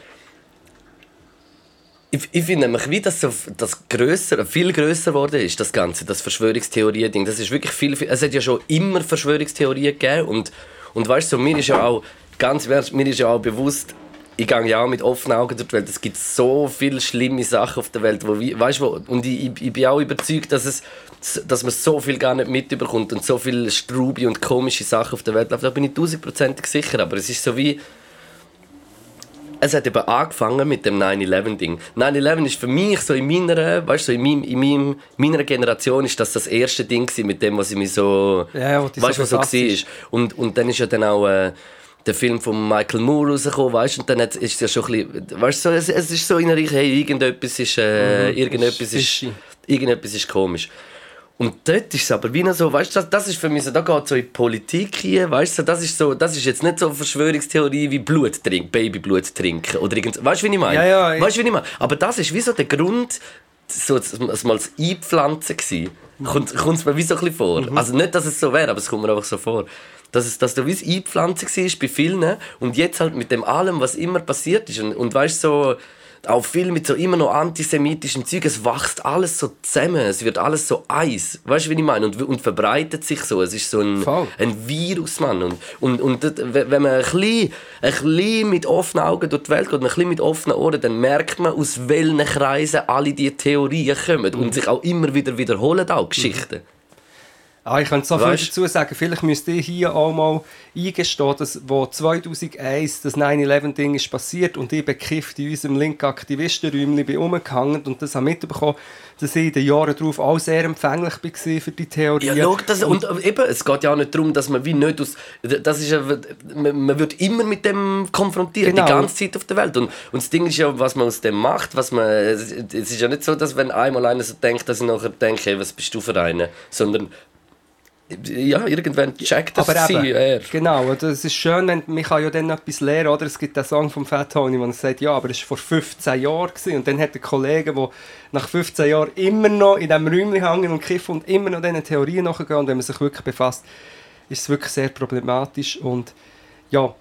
ich, ich finde nämlich, wie das so, das grösser, viel grösser geworden ist, das Ganze, das Verschwörungstheorie-Ding. Das ist wirklich viel, viel, es hat ja schon immer Verschwörungstheorien gegeben und, und weißt du, mir ist ja auch, ganz mir ist ja auch bewusst, ich gehe ja auch mit offenen Augen durch die Welt. Es gibt so viele schlimme Sachen auf der Welt, wo, weißt, wo, und ich, ich, bin auch überzeugt, dass, es, dass man so viel gar nicht mitbekommt und so viele strubi und komische Sachen auf der Welt. Da bin ich tausendprozentig sicher, aber es ist so wie... Es hat eben angefangen mit dem 9-11-Ding. 9-11 ist für mich so in meiner, weißt, so in, meinem, in meinem, meiner Generation ist das das erste Ding gewesen, mit dem, was ich mich so, Ja, weißt, so was so war. bist. Und, und dann ist ja dann auch äh, der Film von Michael Moore rausgekommen, weißt, und dann hat, ist es ja schon ein bisschen, weißt, so, es, es ist so in der Richtung, hey, irgendetwas ist, äh, irgendetwas ist, fishy. irgendetwas ist komisch. Und dort ist es aber wie so, weißt du, das, das ist für mich so, da geht so in die Politik hier, weißt du, das ist so, das ist jetzt nicht so eine Verschwörungstheorie wie Blut trinken, Babyblut trinken oder irgend, weißt du, wie ich meine? Ja, ja, weißt du, wie ich meine? Aber das ist wie so der Grund, so das, mal das Einpflanzen gsi. Kommt es mir wie so ein bisschen vor. Also nicht, dass es so wäre, aber es kommt mir einfach so vor. Dass, es, dass da wie das Einpflanzen war bei vielen und jetzt halt mit dem allem, was immer passiert ist und, und weißt so, auch viel mit so immer noch antisemitischen Zeug, es wächst alles so zusammen, es wird alles so eins. Weißt du, wie ich meine? Und, und verbreitet sich so. Es ist so ein, Voll. ein Virus, Mann. Und, und, und das- wenn man ein bisschen, ein bisschen mit offenen Augen durch die Welt geht, und ein bisschen mit offenen Ohren, dann merkt man, aus welchen Kreisen alle diese Theorien kommen Mhm. und sich auch immer wieder wiederholen, auch Geschichten. Ah, ich könnte so viel dazu sagen. Vielleicht müsst ihr hier auch mal eingestehen, dass wo 2001 das 9-11-Ding ist passiert und ich bekifft in unserem linken Aktivistenräumchen bin rumgehangen und das habe mitbekommen, dass ich in den Jahren darauf auch sehr empfänglich war für die Theorie. Ja, schau, das, und eben, es geht ja auch nicht darum, dass man wie nicht aus... Das ist ja, man, man wird immer mit dem konfrontiert, Genau. die ganze Zeit auf der Welt. Und, und das Ding ist ja, was man aus dem macht, was man... Es es ist ja nicht so, dass wenn einmal einer so denkt, dass ich nachher denke, hey, was bist du für einer? Sondern... Ja, irgendwann checkt das Aber sie, eben, genau, und es ist schön, wenn man kann ja dann etwas lernen, oder? Es gibt den Song von Fat Tony, wo er sagt, ja, aber es war vor 15 Jahren gewesen. und dann hat der Kollege, der nach 15 Jahren immer noch in diesem Räumchen hängen und kiffen und immer noch diesen Theorien nachgehen und wenn man sich wirklich befasst, ist es wirklich sehr problematisch und ja,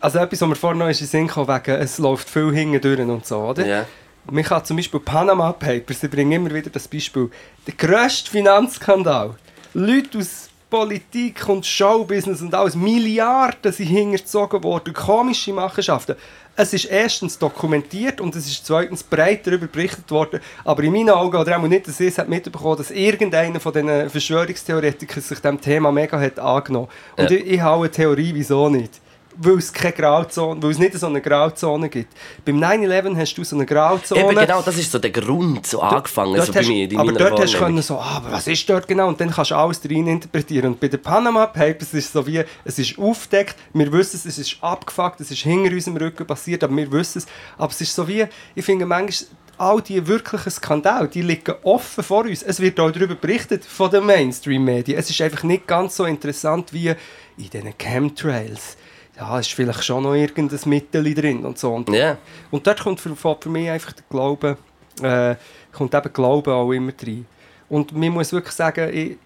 also etwas, was mir vorhin noch in den Sinn kam, wegen, es läuft viel hinten durch und so, oder? Ja. Man kann zum Beispiel Panama Papers, ich bringe immer wieder das Beispiel, der grösste Finanzskandal. Leute aus Politik und Showbusiness und alles, Milliarden sind hintergezogen worden, komische Machenschaften. Es ist erstens dokumentiert und es ist zweitens breit darüber berichtet worden, aber in meinen Augen, oder auch nicht, dass ich es hat mitbekommen dass irgendeiner von diesen Verschwörungstheoretikern sich dem Thema mega hat angenommen. Und Ja. ich, ich habe eine Theorie, wieso nicht. Weil es keine Grauzone, weil es nicht so eine Grauzone gibt. Beim 9-11 hast du so eine Grauzone. Eben genau, das ist so der Grund, so angefangen, Dort so bei hast- mir, in aber dort hast du können so, ah, aber was ist dort genau? Und dann kannst du alles rein interpretieren. Und bei den Panama Papers ist es so wie, es ist aufgedeckt, wir wissen es, es ist abgefuckt, es ist hinter unserem Rücken passiert, aber wir wissen es. Aber es ist so wie, ich finde manchmal, all die wirklichen Skandale, die liegen offen vor uns. Es wird auch darüber berichtet von den Mainstream-Medien. Es ist einfach nicht ganz so interessant wie in diesen Chemtrails. Ja, ist vielleicht schon noch irgendein Mittel drin und so. Und Ja. und dort kommt für, für mich einfach der Glaube, äh, kommt eben Glaube auch immer rein. Und man muss wirklich sagen, ich,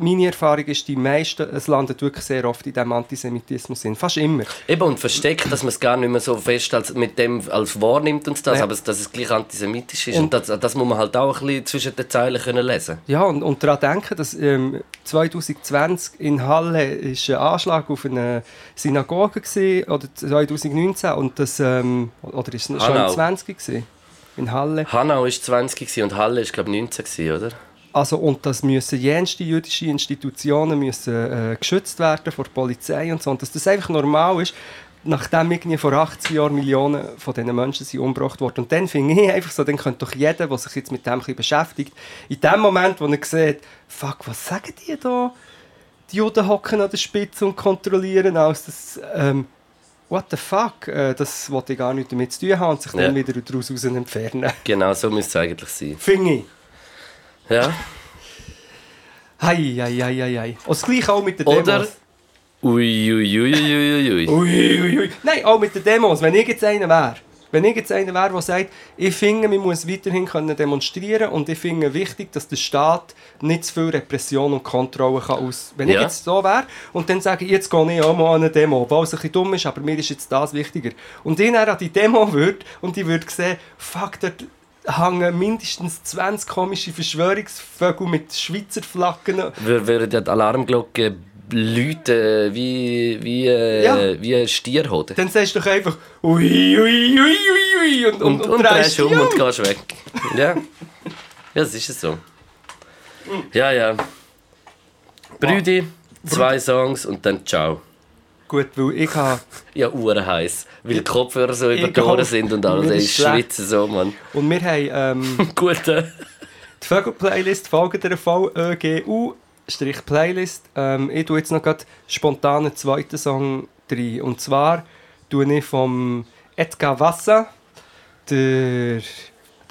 meine Erfahrung ist, die meisten, es landet wirklich sehr oft in diesem Antisemitismus hin. Fast immer. Eben, und versteckt, dass man es gar nicht mehr so fest als, mit dem als wahrnimmt und das, Ja. aber dass es gleich antisemitisch ist. Und- Und, das, das muss man halt auch ein bisschen zwischen den Zeilen können lesen Ja, und, und daran denken, dass ähm, 2020 in Halle ist ein Anschlag auf eine Synagoge gewesen, oder 2019 und das, ähm, oder ist es schon Hanau. 20 gewesen? In Halle. Hanau war 20 gewesen und Halle war, glaube ich, 19, gewesen, oder? Also, und das müssen jenste jüdische Institutionen müssen, äh, geschützt werden vor der Polizei und so. Und dass das einfach normal ist, nachdem irgendwie vor 80 Jahren Millionen von diesen Menschen sind umgebracht worden. Und dann finde ich einfach so, dann könnte doch jeder, der sich jetzt mit dem ein beschäftigt, in dem Moment, wo er sieht, fuck, was sagen die da? Die Juden hocken an der Spitze und kontrollieren alles. Das, ähm, what the fuck? Äh, das wollte ich gar nicht damit zu tun haben und sich dann Ja. wieder daraus raus entfernen. Genau, so müsste es eigentlich sein. Finde ich. Ja. Hei, hei, hei, hei, hei. Und das gleiche auch mit den Oder? Demos. Ui, ui, ui, ui, ui, ui. Ui, ui, ui. Nein, auch mit den Demos. Wenn ich jetzt einer wäre, wenn ich jetzt einer wäre, der sagt, ich finde, man muss weiterhin können demonstrieren und ich finde wichtig, dass der Staat nicht zu viel Repression und Kontrolle kann aus... Wenn ich Ja. jetzt so wäre und dann sage ich, jetzt gehe ich auch mal an eine Demo, obwohl es ein bisschen dumm ist, aber mir ist jetzt das wichtiger. Und ich dann an die Demo würde und ich würde sehen, fuck, dort hängen mindestens 20 komische Verschwörungsvögel mit Schweizer Flaggen Wir würden ja die Alarmglocke Leute wie, wie, äh, Ja. wie ein Stierhoden. Dann sagst du doch einfach ui, ui, ui, ui, ui und, Und, und, drehst drehst um und gehst weg. Ja. Ja, das ist es so. Ja, ja. Brüdi, zwei Songs und dann ciao. Gut, weil ich habe... Ja, uhren heiß, weil die Kopfhörer so über die Egal. Ohren sind und alles. Ich schwitze so, Mann. Und wir haben ähm, Gut, äh. die Vögel-Playlist, folgt der VÖGU, Strich Playlist. Ähm, ich tue jetzt noch gerade spontan einen zweiten Song rein. Und zwar tue ich vom Edgar Wassa der,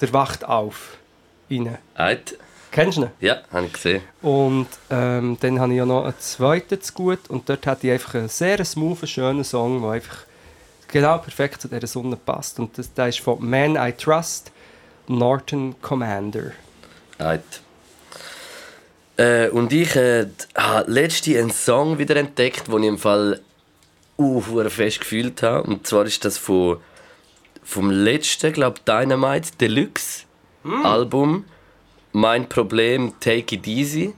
der Wacht auf rein. Eit. Kennst du ihn? Ja, habe ich gesehen. Und ähm, dann habe ich ja noch einen zweiten zu gut und dort hatte ich einfach einen sehr smoothen, schönen Song, der einfach genau perfekt zu dieser Sonne passt. Und das, der ist von Man I Trust, Norton Commander. Eit. Äh, und ich äh, habe letztens einen Song wieder entdeckt, den ich im Fall uh, fest gefühlt habe. Und zwar ist das von, vom letzten, glaube Dynamite Deluxe Album. Mein Problem, Take It Easy.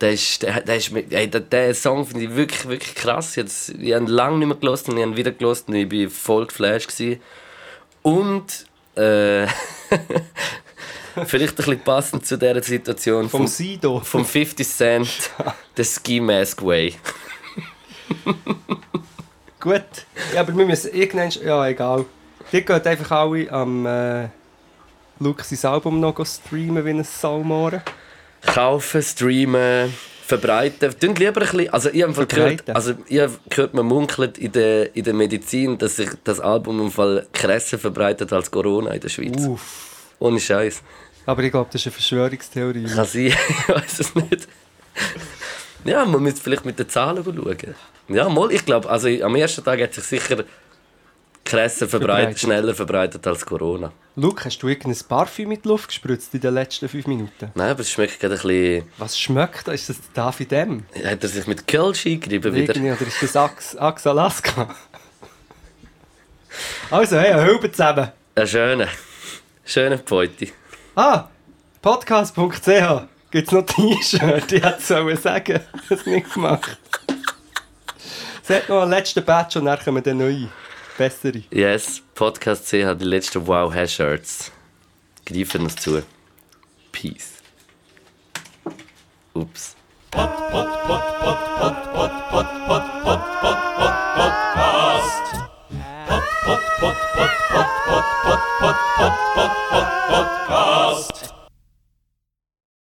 Der, ist, der, der, ist, ey, der, der Song finde ich wirklich, wirklich krass. Hab's- ich habe ihn lange nicht mehr gehört und ich habe ihn wieder gehört und ich war voll geflasht. Gewesen. Und äh, vielleicht ein bisschen passend zu dieser Situation Vom vom, Sido. vom 50 Cent, der Ski Mask Way. Gut. Ja, aber wir müssen irgendwann... Ja, egal. Die geht einfach alle am... Äh, Luke sein Album noch streamen wie ein Salmoren. Kaufen, streamen, verbreiten. Tun lieber ein bisschen, also ich habe gehört, also ich habe gehört, man munkelt in der, in der Medizin, dass sich das Album im Fall krasser verbreitet als Corona in der Schweiz. Uff. Ohne Scheiß. Aber ich glaube, das ist eine Verschwörungstheorie. Kann sein, ich weiß es nicht. Ja, man müsste vielleicht mit den Zahlen schauen. Ja, mal, ich glaube, also am ersten Tag hat sich sicher krasser verbreitet, schneller verbreitet als Corona. Luke, hast du irgendein Parfüm mit Luft gespritzt in den letzten fünf Minuten? Nein, aber es schmeckt gerade ein bisschen... Was schmeckt das? Ist das David M? Hat er sich mit Kölsch eingerieben wieder? Irgendwie, oder ist das Ax, Ax Alaska? also, hey, eine Hülbe zusammen. Ein schöner. Schöner Beute. Ah, podcast.ch gibt es noch T-Shirt. Ich hätte es sagen. Es nicht gemacht. Es hat noch einen letzten Batch und dann kommen dann neue bessere. Yes, Podcast C hat die letzten Wow Hashirts. Greifen uns zu. Peace. Ups. Podcast. Podcast.